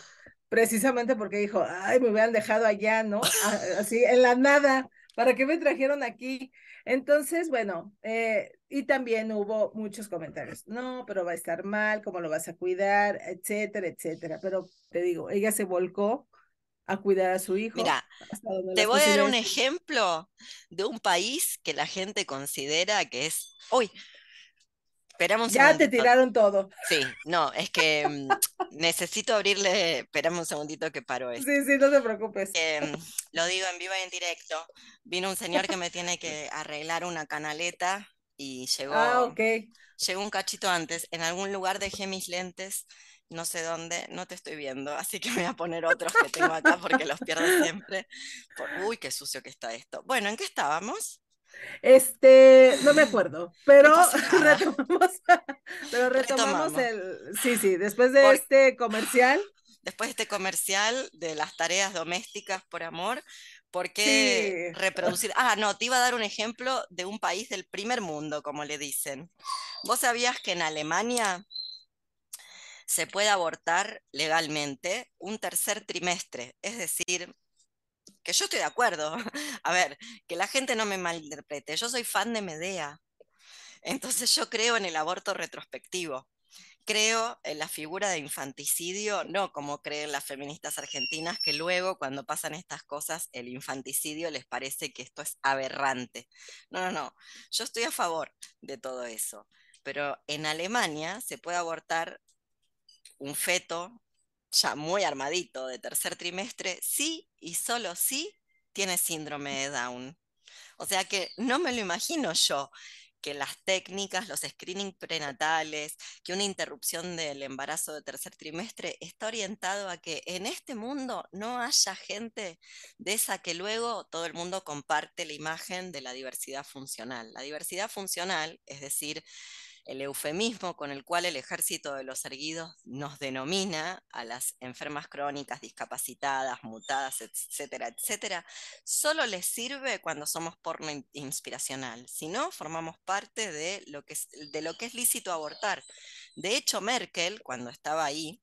precisamente porque dijo, ay, me hubieran dejado allá, ¿no? Así, en la nada, ¿para qué me trajeron aquí? Entonces, bueno, eh, y también hubo muchos comentarios, no, pero va a estar mal, ¿cómo lo vas a cuidar? Etcétera, etcétera. Pero te digo, ella se volcó a cuidar a su hijo. Mira, te voy a dar un ejemplo de un país que la gente considera que es, uy, Esperamos ya te tiraron todo. Sí, no, es que mm, necesito abrirle, esperamos un segundito que paro esto. Sí, sí, no te preocupes. Mm, lo digo en vivo y en directo. Vino un señor que me tiene que arreglar una canaleta y llegó, ah, ok. llegó un cachito antes. En algún lugar dejé mis lentes, no sé dónde, no te estoy viendo, así que voy a poner otros que tengo acá porque los pierdo siempre. uy, qué sucio que está esto. Bueno, ¿en qué estábamos? Este, no me acuerdo, pero [LAUGHS] retomamos, pero [LAUGHS] retomamos, el, sí, sí, después de este comercial. Después de este comercial de las tareas domésticas por amor, ¿por qué reproducir? Ah, no, te iba a dar un ejemplo de un país del primer mundo, como le dicen. ¿Vos sabías que en Alemania se puede abortar legalmente un tercer trimestre? Es decir, que yo estoy de acuerdo. [LAUGHS] A ver, que la gente no me malinterprete. Yo soy fan de Medea. Entonces yo creo en el aborto retrospectivo. Creo en la figura de infanticidio, no como creen las feministas argentinas, que luego cuando pasan estas cosas, el infanticidio les parece que esto es aberrante. No, no, no. Yo estoy a favor de todo eso. Pero en Alemania se puede abortar un feto ya muy armadito de tercer trimestre, sí y solo sí tiene síndrome de Down. O sea que no me lo imagino yo que las técnicas, los screenings prenatales, que una interrupción del embarazo de tercer trimestre está orientado a que en este mundo no haya gente de esa que luego todo el mundo comparte la imagen de la diversidad funcional. La diversidad funcional, es decir, el eufemismo con el cual el ejército de los erguidos nos denomina a las enfermas crónicas, discapacitadas, mutadas, etcétera, etcétera, solo les sirve cuando somos porno inspiracional. Si no, formamos parte de lo que es, de lo que es lícito abortar. De hecho, Merkel, cuando estaba ahí,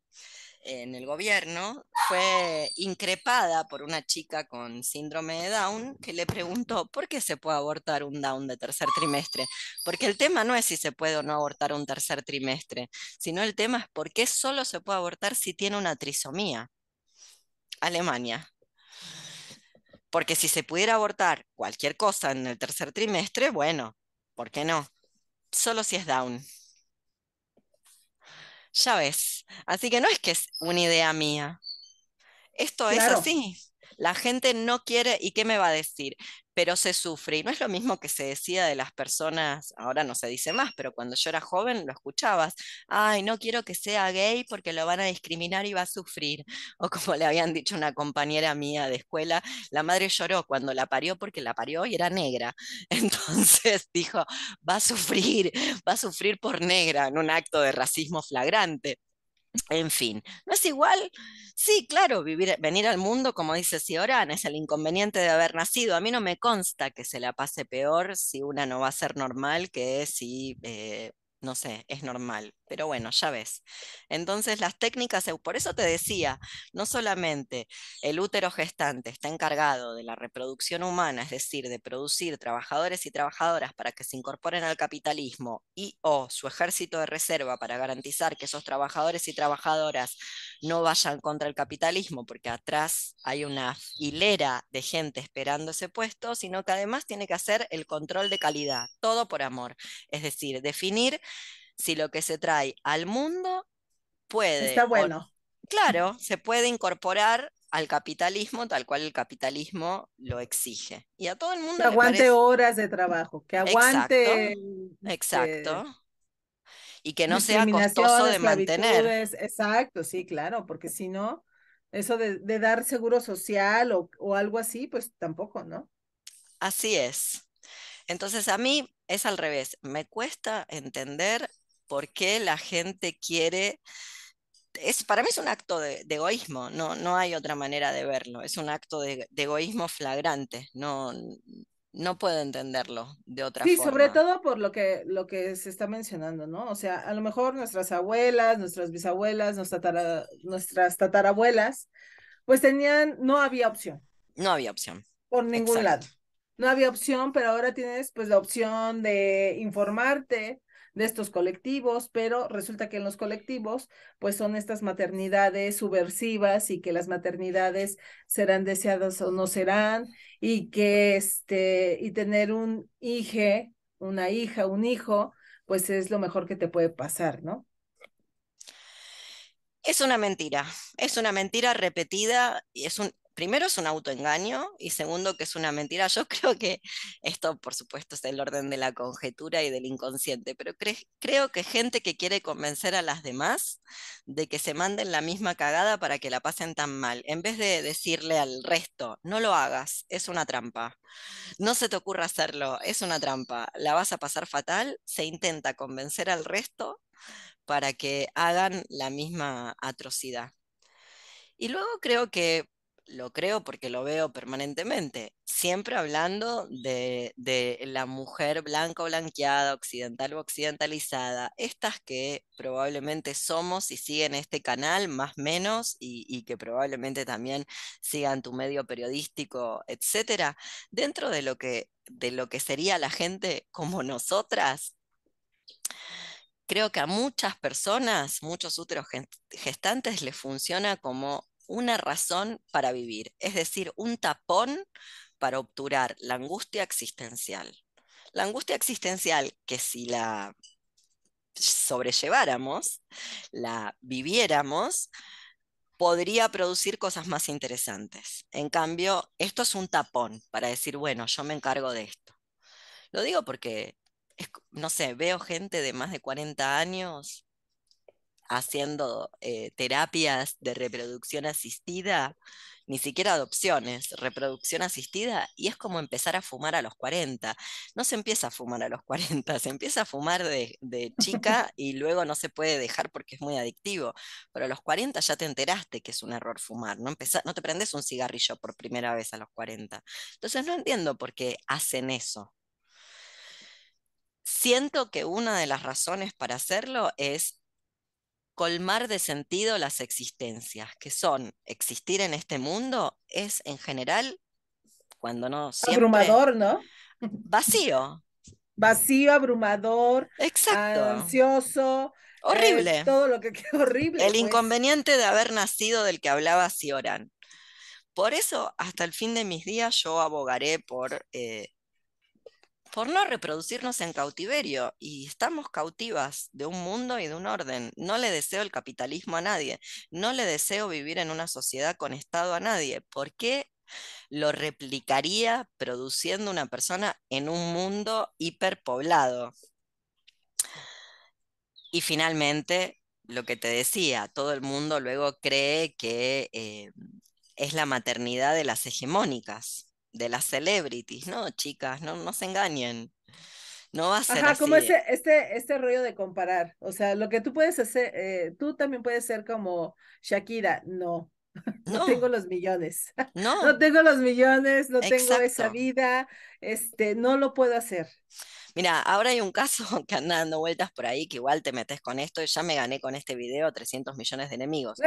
en el gobierno, fue increpada por una chica con síndrome de Down que le preguntó por qué se puede abortar un Down de tercer trimestre. Porque el tema no es si se puede o no abortar un tercer trimestre, sino el tema es por qué solo se puede abortar si tiene una trisomía. Alemania. Porque si se pudiera abortar cualquier cosa en el tercer trimestre, bueno, ¿por qué no? Solo si es Down. Ya ves. Así que no es que es una idea mía. Esto es así. La gente no quiere, ¿y qué me va a decir? Pero se sufre. Y no es lo mismo que se decía de las personas, ahora no se dice más, pero cuando yo era joven lo escuchabas, ay, no quiero que sea gay porque lo van a discriminar y va a sufrir. O como le habían dicho una compañera mía de escuela, la madre lloró cuando la parió porque la parió y era negra. [LAUGHS] Entonces dijo, va a sufrir, va a sufrir por negra en un acto de racismo flagrante. En fin, ¿no es igual? Sí, claro, vivir, venir al mundo, como dice Ciorán, es el inconveniente de haber nacido. A mí no me consta que se la pase peor si una no va a ser normal que si eh, no sé, es normal. Pero bueno, ya ves. Entonces las técnicas, por eso te decía, no solamente el útero gestante está encargado de la reproducción humana, es decir, de producir trabajadores y trabajadoras para que se incorporen al capitalismo y o su ejército de reserva para garantizar que esos trabajadores y trabajadoras no vayan contra el capitalismo, porque atrás hay una hilera de gente esperando ese puesto, sino que además tiene que hacer el control de calidad, todo por amor. Es decir, definir si lo que se trae al mundo puede... Está bueno. claro, se puede incorporar al capitalismo tal cual el capitalismo lo exige. Y a todo el mundo... Que aguante horas de trabajo, que aguante... Exacto. Este, y que no sea costoso de mantener. Exacto, sí, claro, porque si no, eso de, dar seguro social o, o algo así, pues tampoco, ¿no? Así es. Entonces a mí es al revés, me cuesta entender por qué la gente quiere es, para mí es un acto de, de, egoísmo, no, no hay otra manera de verlo, es un acto de, de egoísmo flagrante, no, no puedo entenderlo de otra sí, forma. Sí, sobre todo por lo que, lo que se está mencionando, ¿no? O sea, a lo mejor nuestras abuelas, nuestras bisabuelas, nuestra tatara, nuestras tatarabuelas, pues tenían, no había opción. No había opción. Por ningún Exacto. lado. No había opción, pero ahora tienes pues la opción de informarte, de estos colectivos, pero resulta que en los colectivos, pues son estas maternidades subversivas y que las maternidades serán deseadas o no serán, y que este, y tener un hijo, una hija, un hijo, pues es lo mejor que te puede pasar, ¿no? Es una mentira, es una mentira repetida y es un, primero es un autoengaño y segundo que es una mentira. Yo [LAUGHS] creo que esto, por supuesto, es el orden de la conjetura y del inconsciente, pero creo que gente que quiere convencer a las demás de que se manden la misma cagada para que la pasen tan mal, en vez de decirle al resto, no lo hagas, es una trampa. No se te ocurra hacerlo, es una trampa, la vas a pasar fatal, se intenta convencer al resto para que hagan la misma atrocidad. Y luego creo que lo creo porque lo veo permanentemente, siempre hablando de, la mujer blanca o blanqueada, occidental o occidentalizada, estas que probablemente somos y siguen este canal más menos y, que probablemente también sigan tu medio periodístico, etcétera, dentro de lo que, de lo que sería la gente como nosotras, creo que a muchas personas, muchos úteros gestantes les funciona como una razón para vivir, es decir, un tapón para obturar la angustia existencial. La angustia existencial que si la sobrelleváramos, la viviéramos, podría producir cosas más interesantes. En cambio, esto es un tapón para decir, bueno, yo me encargo de esto. Lo digo porque, no sé, veo gente de más de 40 años haciendo eh, terapias de reproducción asistida, ni siquiera adopciones, reproducción asistida, y es como empezar a fumar a los 40. No se empieza a fumar a los 40, se empieza a fumar de, [LAUGHS] chica y luego no se puede dejar porque es muy adictivo. Pero a los 40 ya te enteraste que es un error fumar, no, no te prendes un cigarrillo por primera vez a los 40. Entonces no entiendo por qué hacen eso. Siento que una de las razones para hacerlo es colmar de sentido las existencias, que son existir en este mundo, es en general, cuando no siempre... Abrumador, ¿no? Vacío. Vacío, abrumador, Exacto. ansioso. Horrible. todo lo que queda horrible. El pues. inconveniente de haber nacido del que hablaba Sioran. Por eso, hasta el fin de mis días, yo abogaré por eh, por no reproducirnos en cautiverio y estamos cautivas de un mundo y de un orden. No le deseo el capitalismo a nadie, no le deseo vivir en una sociedad con Estado a nadie. ¿Por qué lo replicaría produciendo una persona en un mundo hiperpoblado? Y finalmente, lo que te decía, todo el mundo luego cree que eh, es la maternidad de las hegemónicas de las celebrities, ¿no, chicas? No, no se engañen. No va a ser Ajá, como ese, este, este rollo de comparar. O sea, lo que tú puedes hacer, eh, tú también puedes ser como Shakira. No, [LAUGHS] no, tengo los millones. [LAUGHS] No. no tengo los millones, no tengo esa vida, este, no lo puedo hacer. Mira, ahora hay un caso [LAUGHS] que anda dando vueltas por ahí, que igual te metes con esto y ya me gané con este video 300 millones de enemigos.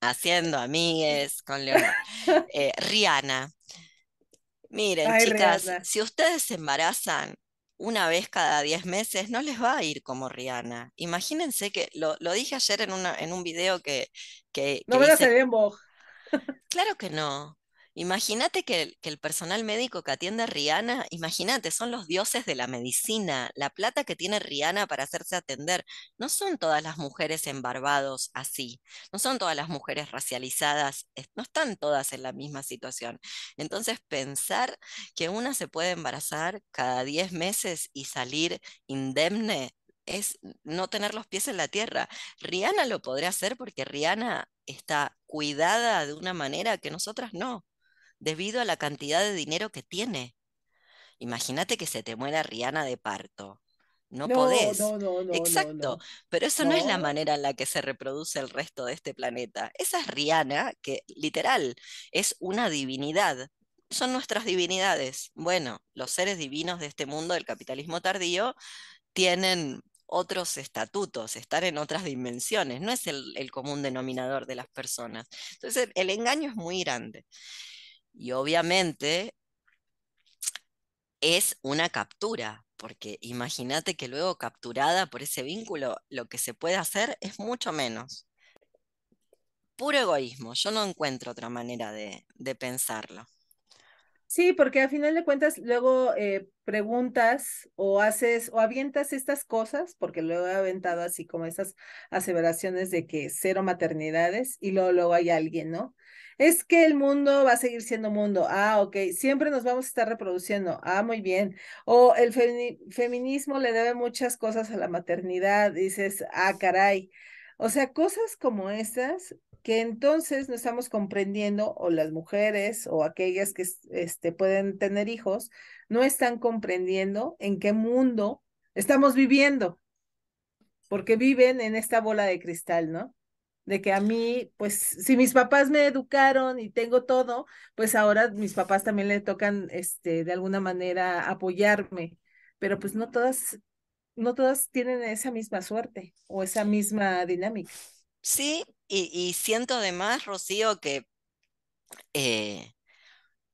haciendo amigues con Leonardo. Eh, Rihanna. Miren, chicas, si ustedes se embarazan una vez cada 10 meses, no les va a ir como Rihanna. Imagínense que, lo, dije ayer en, una, en un video que... que, no me a hice... bien vos. Claro que no. Imagínate que, el personal médico que atiende a Rihanna, imagínate, son los dioses de la medicina, la plata que tiene Rihanna para hacerse atender. No son todas las mujeres en Barbados así, no son todas las mujeres racializadas, no están todas en la misma situación. Entonces, pensar que una se puede embarazar cada 10 meses y salir indemne es no tener los pies en la tierra. Rihanna lo podría hacer porque Rihanna está cuidada de una manera que nosotras no debido a la cantidad de dinero que tiene. Imagínate que se te muera Rihanna de parto. No No, podés. no, no, Exacto, pero eso no es la manera en la que se reproduce el resto de este planeta. Esa es Rihanna, que literal es una divinidad. Son nuestras divinidades. Bueno, los seres divinos de este mundo del capitalismo tardío tienen otros estatutos, estar en otras dimensiones, no es el, el común denominador de las personas. Entonces, el engaño es muy grande. Y obviamente es una captura, porque imagínate que luego capturada por ese vínculo, lo que se puede hacer es mucho menos. Puro egoísmo, yo no encuentro otra manera de, de pensarlo. Sí, porque a final de cuentas luego eh, preguntas o haces o avientas estas cosas, porque luego he aventado así como esas aseveraciones de que cero maternidades y luego, luego hay alguien, ¿no? Es que el mundo va a seguir siendo mundo. Ah, ok. Siempre nos vamos a estar reproduciendo. Ah, muy bien. O el femi- feminismo le debe muchas cosas a la maternidad. Dices, ah, caray. O sea, cosas como esas que entonces no estamos comprendiendo, o las mujeres o aquellas que este, pueden tener hijos, no están comprendiendo en qué mundo estamos viviendo, porque viven en esta bola de cristal, ¿no? De que a mí, pues, si mis papás me educaron y tengo todo, pues ahora mis papás también le tocan, este, de alguna manera apoyarme, pero pues no todas, no todas tienen esa misma suerte o esa misma dinámica. Sí, y, siento además, Rocío, que eh,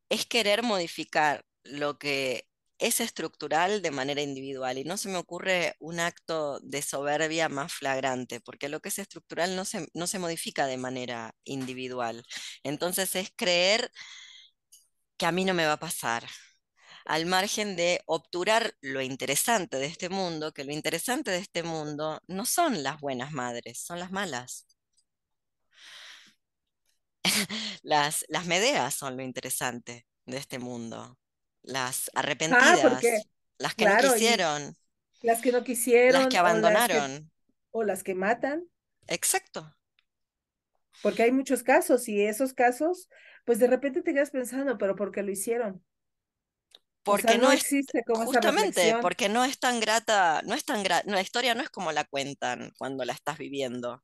es querer modificar lo que es estructural de manera individual y no se me ocurre un acto de soberbia más flagrante, porque lo que es estructural no se, no se modifica de manera individual. Entonces es creer que a mí no me va a pasar, al margen de obturar lo interesante de este mundo, que lo interesante de este mundo no son las buenas madres, son las malas. [LAUGHS] Las, las Medeas son lo interesante de este mundo. Las Ah, arrepentidas, las que no claro, quisieron, las que no las que quisieron o las que abandonaron. o las que matan, Exacto. porque hay muchos casos y esos casos, pues de repente te quedas pensando, pero ¿por qué lo hicieron? O sea, Porque no es, como justamente, porque no es tan grata, no es tan grata, la historia no es como la cuentan cuando la estás viviendo.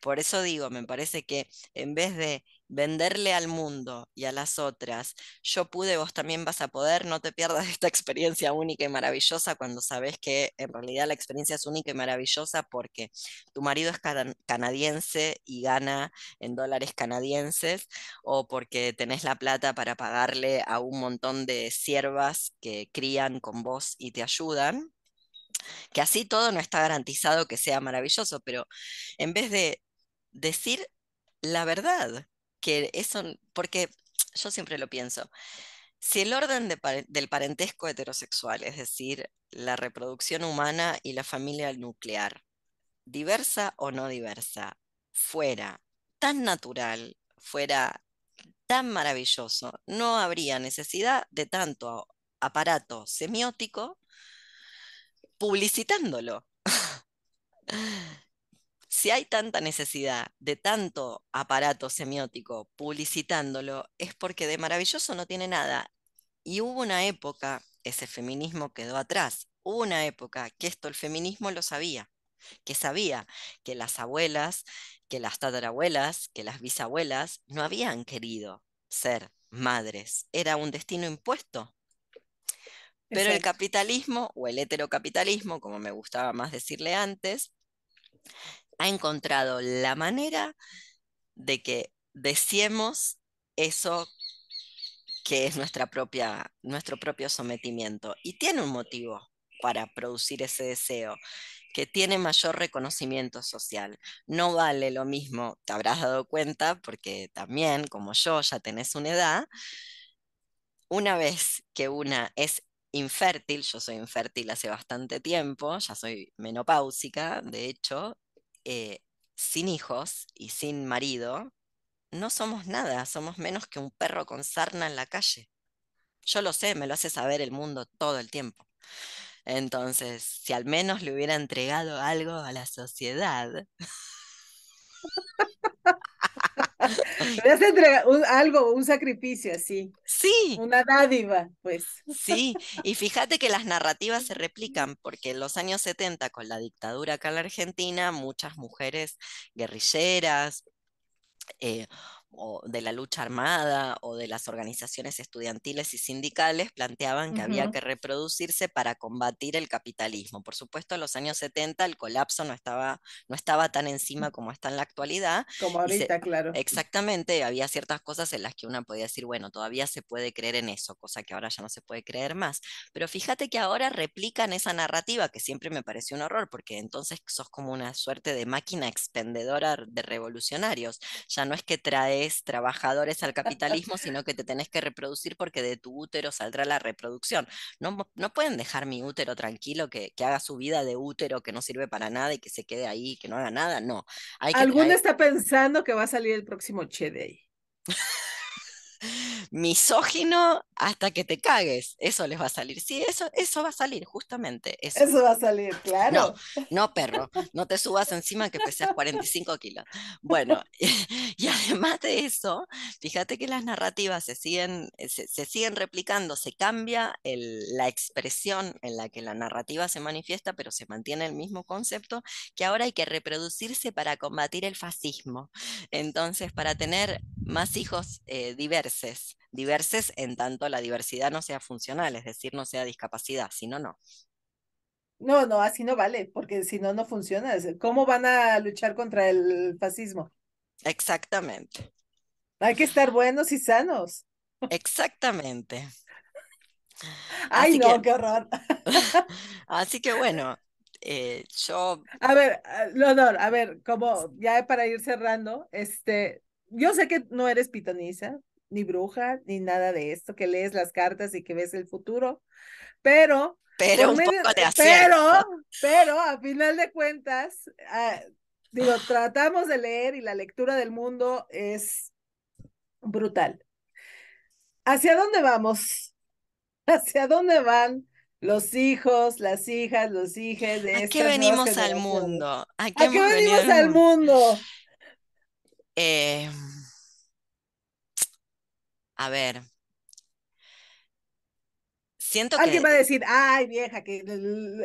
Por eso digo, me parece que en vez de venderle al mundo y a las otras, yo pude, vos también vas a poder, no te pierdas [LAUGHS] esta experiencia única y maravillosa cuando sabes que en realidad la experiencia es única y maravillosa porque tu marido es cana- canadiense y gana en dólares canadienses o porque tenés la plata para pagarle a un montón de siervas que crían con vos y te ayudan, que así todo no está garantizado que sea maravilloso, pero en vez de decir la verdad, que eso, porque yo siempre lo pienso, si el orden del parentesco heterosexual, es decir, la reproducción humana y la familia nuclear, diversa o no diversa, fuera tan natural, fuera tan maravilloso, no habría necesidad de tanto aparato semiótico publicitándolo. [LAUGHS] Si hay tanta necesidad de tanto aparato semiótico publicitándolo, es porque de maravilloso no tiene nada. Y hubo una época, ese feminismo quedó atrás, hubo una época que esto el feminismo lo sabía, que sabía que las abuelas, que las tatarabuelas, que las bisabuelas no habían querido ser madres, era un destino impuesto. Pero el capitalismo, o el heterocapitalismo, como me gustaba más decirle antes, ha encontrado la manera de que deseemos eso que es nuestra propia, nuestro propio sometimiento. Y tiene un motivo para producir ese deseo, que tiene mayor reconocimiento social. No vale lo mismo, te habrás dado cuenta, porque también, como yo, ya tenés una edad, una vez que una es infértil, yo soy infértil hace bastante tiempo, ya soy menopáusica, de hecho, eh, sin hijos y sin marido, no somos nada, somos menos que un perro con sarna en la calle. Yo lo sé, me lo hace saber el mundo todo el tiempo. Entonces, si al menos le hubiera entregado algo a la sociedad, [LAUGHS] Entregar un- algo, un sacrificio así, Sí, una dádiva, pues. sí. Y fíjate que las narrativas se replican, porque en los años 70, con la dictadura acá en la Argentina, muchas mujeres guerrilleras, eh, o de la lucha armada o de las organizaciones estudiantiles y sindicales planteaban que había Ujú, que reproducirse para combatir el capitalismo. Por supuesto, en los años 70 el colapso no estaba, no estaba tan encima como está en la actualidad Como y se, ahorita, claro. exactamente había ciertas cosas en las que una podía decir, bueno, todavía se puede creer en eso, cosa que ahora ya no se puede creer más. Pero fíjate que ahora replican esa narrativa que siempre me pareció un horror, porque entonces sos como una suerte de máquina expendedora de revolucionarios ya no es que traes trabajadores al capitalismo, [LAUGHS] sino que te tenés que reproducir porque de tu útero saldrá la reproducción. No, no pueden dejar mi útero tranquilo, que, que haga su vida de útero que no sirve para nada y que se quede ahí, que no haga nada. No, hay que ¿Alguno está pensando que va a salir el próximo Che de ahí? [LAUGHS] misógino hasta que te cagues. Eso les va a salir. Sí, eso, eso va a salir, justamente, eso. Eso va a salir, claro. no, perro, no te subas encima que pesas 45 kilos. Bueno, [LAUGHS] y además de eso, fíjate que las narrativas se siguen, se, se siguen replicando, se cambia el- la expresión en la que la narrativa se manifiesta, pero se mantiene el mismo concepto, que ahora hay que reproducirse para combatir el fascismo. Entonces, para tener más hijos eh, diversos, diversos en tanto la diversidad no sea funcional, es decir, no sea discapacidad, sino no. No, no, así no vale, porque si no, no funciona. ¿Cómo van a luchar contra el fascismo? Exactamente. Hay que estar buenos y sanos. Exactamente. [LAUGHS] Ay, Así que, no, qué horror. [LAUGHS] [LAUGHS] así que bueno, eh, yo, A ver, ah, Leonor, a ver, como ya para ir cerrando, este, yo sé que no eres pitonisa, ni bruja, ni nada de esto, que lees las cartas y que ves el futuro, pero pero un medio, poco de pero, pero a final de cuentas, ah, digo, tratamos de leer y la lectura del mundo es brutal. ¿Hacia dónde vamos? [LAUGHS] ¿Hacia dónde van los hijos, las hijas, los hijos de ¿A qué venimos al mundo? ¿A qué ¿A qué venimos al mundo? Eh, a ver, siento Alguien que, va a decir, ay, vieja, que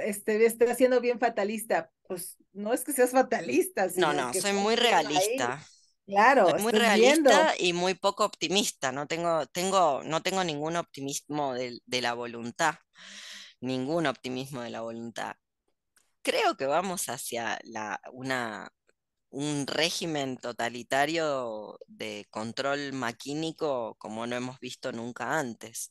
este, está siendo bien fatalista. Pues no es que seas fatalista, no, no, soy muy ahí. realista. Soy Claro, muy estás viendo. realista y muy poco optimista. No tengo, tengo, no tengo ningún optimismo de, de la voluntad. Ningún optimismo de la voluntad. Creo que vamos hacia la, una, un régimen totalitario de control maquínico como no hemos visto nunca antes.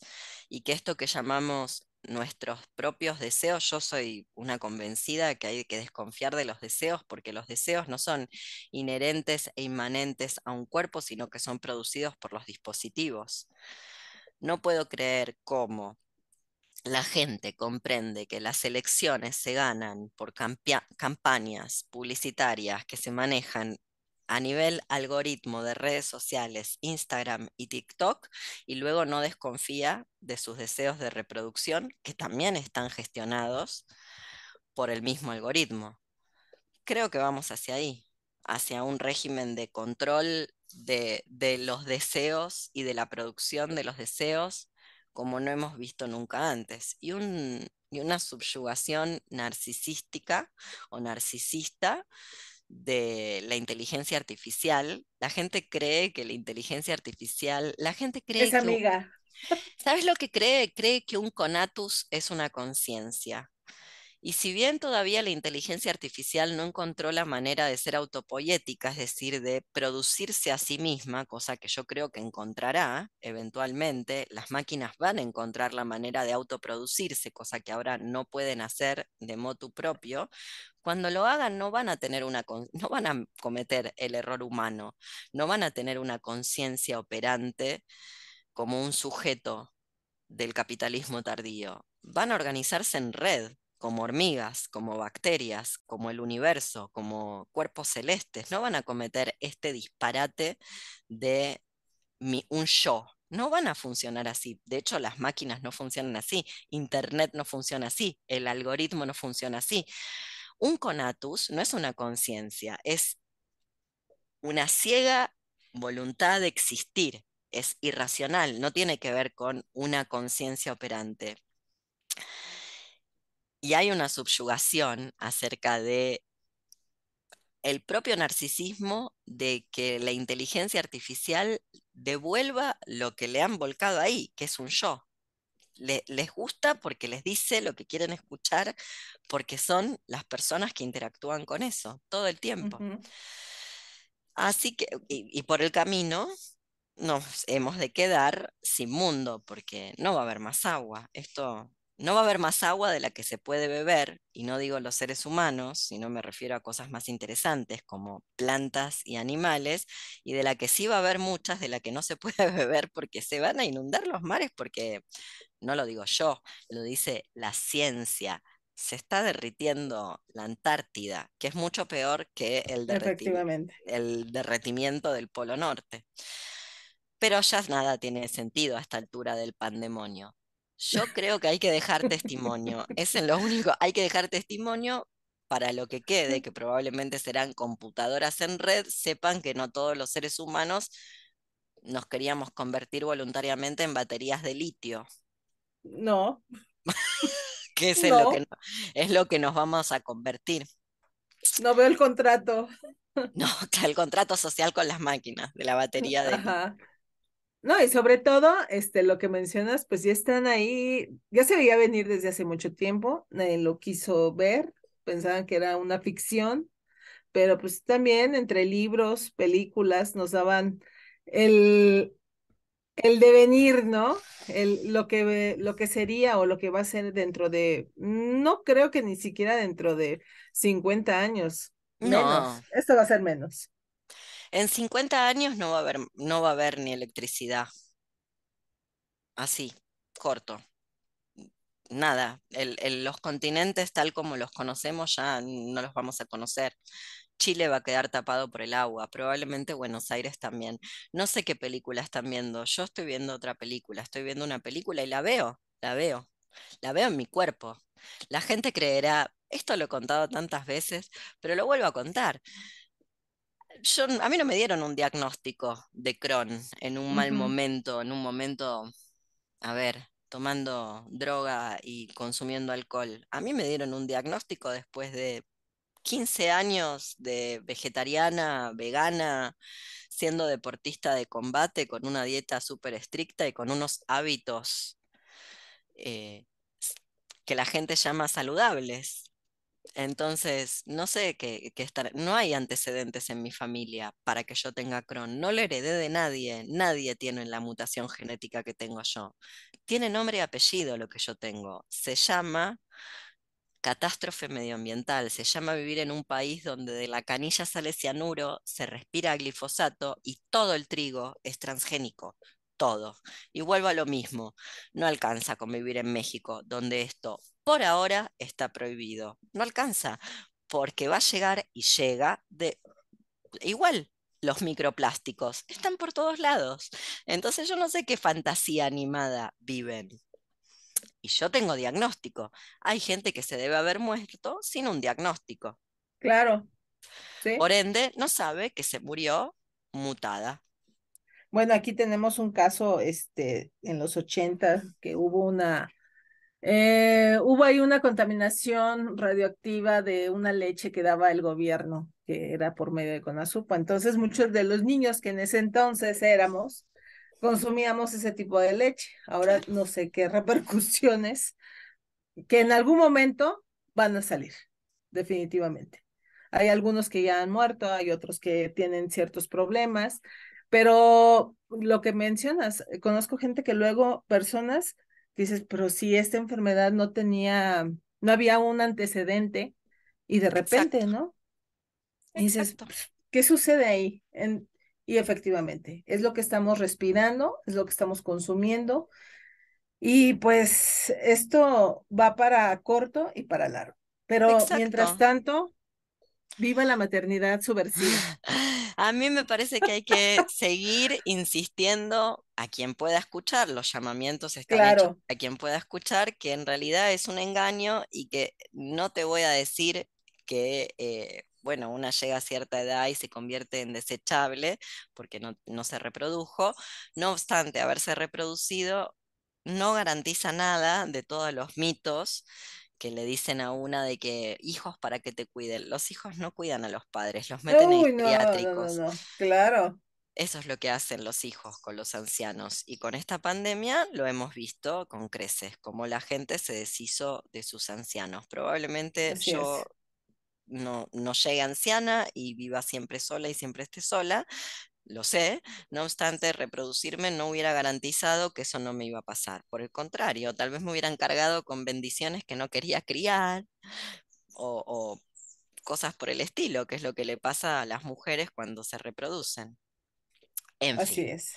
Y que esto que llamamos nuestros propios deseos, yo soy una convencida que hay que desconfiar de los deseos porque los deseos no son inherentes e inmanentes a un cuerpo, sino que son producidos por los dispositivos. No puedo creer cómo la gente comprende que las elecciones se ganan por campañas publicitarias que se manejan a nivel algoritmo de redes sociales, Instagram y TikTok, y luego no desconfía de sus deseos de reproducción, que también están gestionados por el mismo algoritmo. Creo que vamos hacia ahí, hacia un régimen de control de los deseos y de la producción de los deseos como no hemos visto nunca antes, y, un, y una subyugación narcisística o narcisista de la inteligencia artificial. La gente cree que la inteligencia artificial, la gente cree Es que, amiga. ¿sabes lo que cree? Cree que un conatus es una conciencia. Y si bien todavía la inteligencia artificial no encontró la manera de ser autopoética, es decir, de producirse a sí misma, cosa que yo creo que encontrará eventualmente, las máquinas van a encontrar la manera de autoproducirse, cosa que ahora no pueden hacer de motu propio. Cuando lo hagan no van a tener una [LAUGHS] no van a cometer el error humano, no van a tener una conciencia operante como un sujeto del capitalismo tardío. Van a organizarse en red, como hormigas, como bacterias, como el universo, como cuerpos celestes. No van a cometer este disparate de un yo. No van a funcionar así. De hecho, las máquinas no funcionan así. Internet no funciona así. El algoritmo no funciona así. Un conatus no es una conciencia, es una ciega voluntad de existir, es irracional, no tiene que ver con una conciencia operante. Y hay una subyugación acerca de el propio narcisismo de que la inteligencia artificial devuelva lo que le han volcado ahí, que es un yo. les gusta porque les dice lo que quieren escuchar, porque son las personas que interactúan con eso todo el tiempo. Así que, y, por el camino, nos hemos de quedar sin mundo, porque no va a haber más agua. Esto no va a haber más agua de la que se puede beber, y no digo los seres humanos, sino me refiero a cosas más interesantes como plantas y animales, y de la que sí va a haber muchas de la que no se [LAUGHS] puede beber porque se van a inundar los mares, porque no lo digo yo, lo dice la ciencia. Se está derritiendo la Antártida, que es mucho peor que el, el derretimiento del Polo Norte. Pero ya nada tiene sentido a esta altura del pandemonio. Yo creo que hay que dejar testimonio. Es lo único, hay que dejar testimonio para lo que quede, que probablemente serán computadoras en red, sepan que no todos los seres humanos nos queríamos convertir voluntariamente en baterías de litio. No. [LAUGHS] que es, Lo que es lo que nos vamos a convertir. No veo el contrato. No, [LAUGHS] el contrato social con las máquinas de la batería de. Ajá. No, y sobre todo, este, lo que mencionas, pues ya están ahí, ya se veía venir desde hace mucho tiempo, nadie lo quiso ver, pensaban que era una ficción, pero pues también entre libros, películas, nos daban el, el devenir, ¿no? El, lo, que, lo que sería o lo que va a ser dentro de, no creo que ni siquiera dentro de 50 años, menos, esto va a ser menos. En 50 años no va a haber, no va a haber ni electricidad. Así, corto. Nada, los continentes tal como los conocemos ya no los vamos a conocer. Chile va a quedar tapado por el agua, probablemente Buenos Aires también. No sé qué película están viendo, yo estoy viendo otra película, estoy viendo una película y la veo, la veo, la veo en mi cuerpo. La gente creerá, esto lo he contado tantas veces, pero lo vuelvo a contar a mí no me dieron un diagnóstico de Crohn en un mal momento, en un momento, a ver, tomando droga y consumiendo alcohol. A mí me dieron un diagnóstico después de 15 años de vegetariana, vegana, siendo deportista de combate, con una dieta súper estricta y con unos hábitos eh, que la gente llama saludables. Entonces, no sé qué, estar, no hay antecedentes en mi familia para que yo tenga Crohn. No lo heredé de nadie. Nadie tiene la mutación genética que tengo yo. Tiene nombre y apellido lo que yo tengo. Se llama catástrofe medioambiental. Se llama vivir en un país donde de la canilla sale cianuro, se respira glifosato y todo el trigo es transgénico todo. Y vuelvo a lo mismo, no alcanza con vivir en México, donde esto por ahora está prohibido. No alcanza, porque va a llegar y llega de igual. Los microplásticos están por todos lados. Entonces yo no sé qué fantasía animada viven. Y yo tengo diagnóstico. Hay gente que se debe haber muerto sin un diagnóstico. Claro. Por ende, no sabe que se murió mutada. Bueno, aquí tenemos un caso este, en los 80 que hubo una, eh, hubo ahí una contaminación radioactiva de una leche que daba el gobierno, que era por medio de Conasupa. Entonces, muchos de los niños que en ese entonces éramos, consumíamos ese tipo de leche. Ahora no sé qué [LAUGHS] repercusiones que en algún momento van a salir, definitivamente. Hay algunos que ya han muerto, hay otros que tienen ciertos problemas, pero lo que mencionas, eh, conozco gente que luego, personas, dices, pero si esta enfermedad no tenía, no había un antecedente y de repente, ¿no? Y dices, ¿qué sucede ahí? y efectivamente, es lo que estamos respirando, es lo que estamos consumiendo. Y pues esto va para corto y para largo. Pero mientras tanto, viva la maternidad subversiva. [LAUGHS] A mí me parece que hay que seguir insistiendo a quien pueda escuchar, los llamamientos están hechos a quien pueda escuchar, que en realidad es un engaño y que no te voy a decir que eh, bueno, una llega a cierta edad y se convierte en desechable porque no, no se reprodujo. No obstante, haberse reproducido no garantiza nada de todos los mitos que le dicen a una de que hijos para que te cuiden. Los hijos no cuidan a los padres, los meten Uy, en no, no, no, claro, Eso es lo que hacen los hijos con los ancianos. Y con esta pandemia lo hemos visto con creces, como la gente se deshizo de sus ancianos. Probablemente así yo es. no, no llegue anciana y viva siempre sola y siempre esté sola, lo sé, no obstante, reproducirme no hubiera garantizado que eso no me iba a pasar. Por el contrario, tal vez me hubieran cargado con bendiciones que no quería criar o, o cosas por el estilo, que es lo que le pasa a las mujeres cuando se reproducen. En Así fin, es.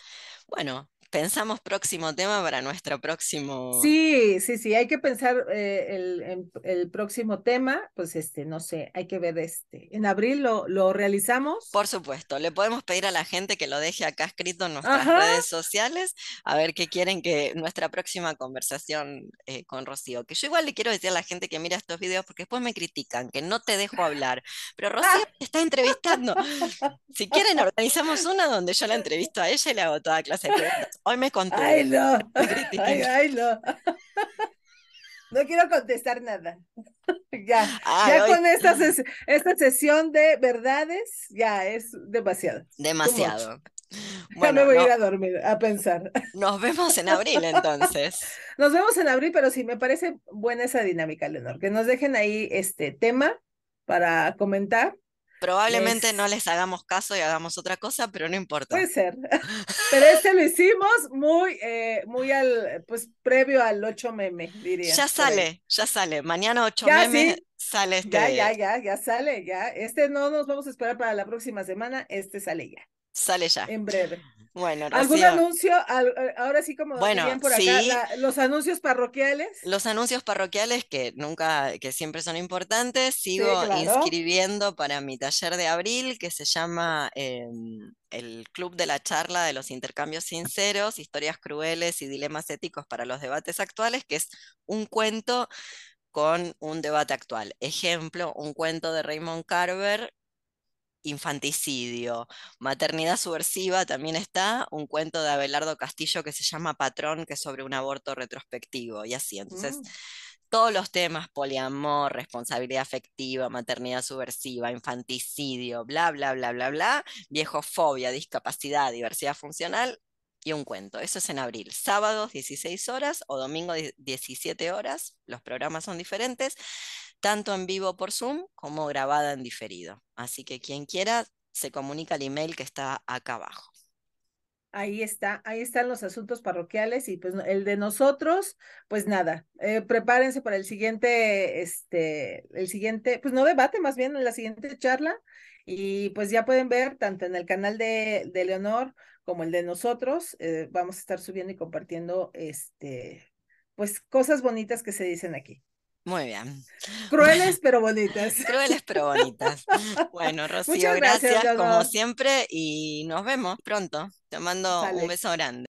bueno, pensamos próximo tema para nuestro próximo Sí, sí, sí, hay que pensar eh, el, el próximo tema, pues este, no sé, hay que ver este. En abril lo, lo realizamos. Por supuesto, le podemos pedir a la gente que lo deje acá escrito en nuestras Ajá, redes sociales, a ver qué quieren que nuestra próxima conversación eh, con Rocío. Que yo igual le quiero decir a la gente que mira estos videos, porque después me critican, que no te dejo hablar, pero Rocío [LAUGHS] te está entrevistando. Si quieren, organizamos una donde yo la entrevisto a ella y le hago toda clase de preguntas. Hoy me ay, contuve, no, [LAUGHS] ay, ay, no. [LAUGHS] No quiero contestar nada. [LAUGHS] Ya, Ay, ya hoy con esta, [CLEARS THROAT] ses- esta sesión de verdades, ya es demasiado. Demasiado. Ya me Bueno, voy a no, ir a dormir, a pensar. nos vemos en abril entonces. Nos vemos en abril, pero sí, me parece buena esa dinámica, Leonor, que nos dejen ahí este tema para comentar. Probablemente no Les... hagamos caso y hagamos otra cosa, pero no importa. Puede ser, [LAUGHS] pero este lo hicimos muy, eh, muy al, pues previo al 8 meme, diría, Ya sale, ya sale. Mañana 8 Ya, memes sí, sale ya, ya, este, ya, ya sale, ya. Este no nos vamos a esperar para la próxima semana, este sale ya, sale ya. en breve. Bueno, ¿Algún Rocío, anuncio? Al- eh, ahora sí, como bueno, dirían por acá, sí, la- los anuncios parroquiales. los anuncios parroquiales que nunca, que siempre son importantes, Sí, sigo claro. inscribiendo para mi taller de abril que se llama em, el Club de la Charla de los Intercambios Sinceros, Historias Crueles y Dilemas Éticos para los Debates Actuales, que es un cuento con un debate actual. Ejemplo, un cuento de Raymond Carver infanticidio, maternidad subversiva también está, un cuento de Abelardo Castillo que se llama Patrón, que es sobre un aborto retrospectivo y así. Entonces, Mm. todos los temas, poliamor, responsabilidad afectiva, maternidad subversiva, infanticidio, bla, bla, bla, bla, bla, viejofobia, discapacidad, diversidad funcional y un cuento. Eso es en abril. Sábados 16 horas o domingo 17 horas. Los programas son diferentes, tanto en vivo por Zoom como grabada en diferido. Así que quien quiera se comunica al email que está acá abajo. Ahí está, ahí están los asuntos parroquiales y pues el de nosotros, pues nada, eh, prepárense para el siguiente, este, el siguiente, pues no debate, más bien en la siguiente charla y pues ya pueden ver tanto en el canal de, de Leonor como el de nosotros, eh, vamos a estar subiendo y compartiendo, este, pues cosas bonitas que se dicen aquí. Muy bien. Crueles pero bonitas. [LAUGHS] Crueles pero bonitas. Bueno, Rocío, Muchas gracias, gracias como siempre y nos vemos pronto. Te mando un beso grande.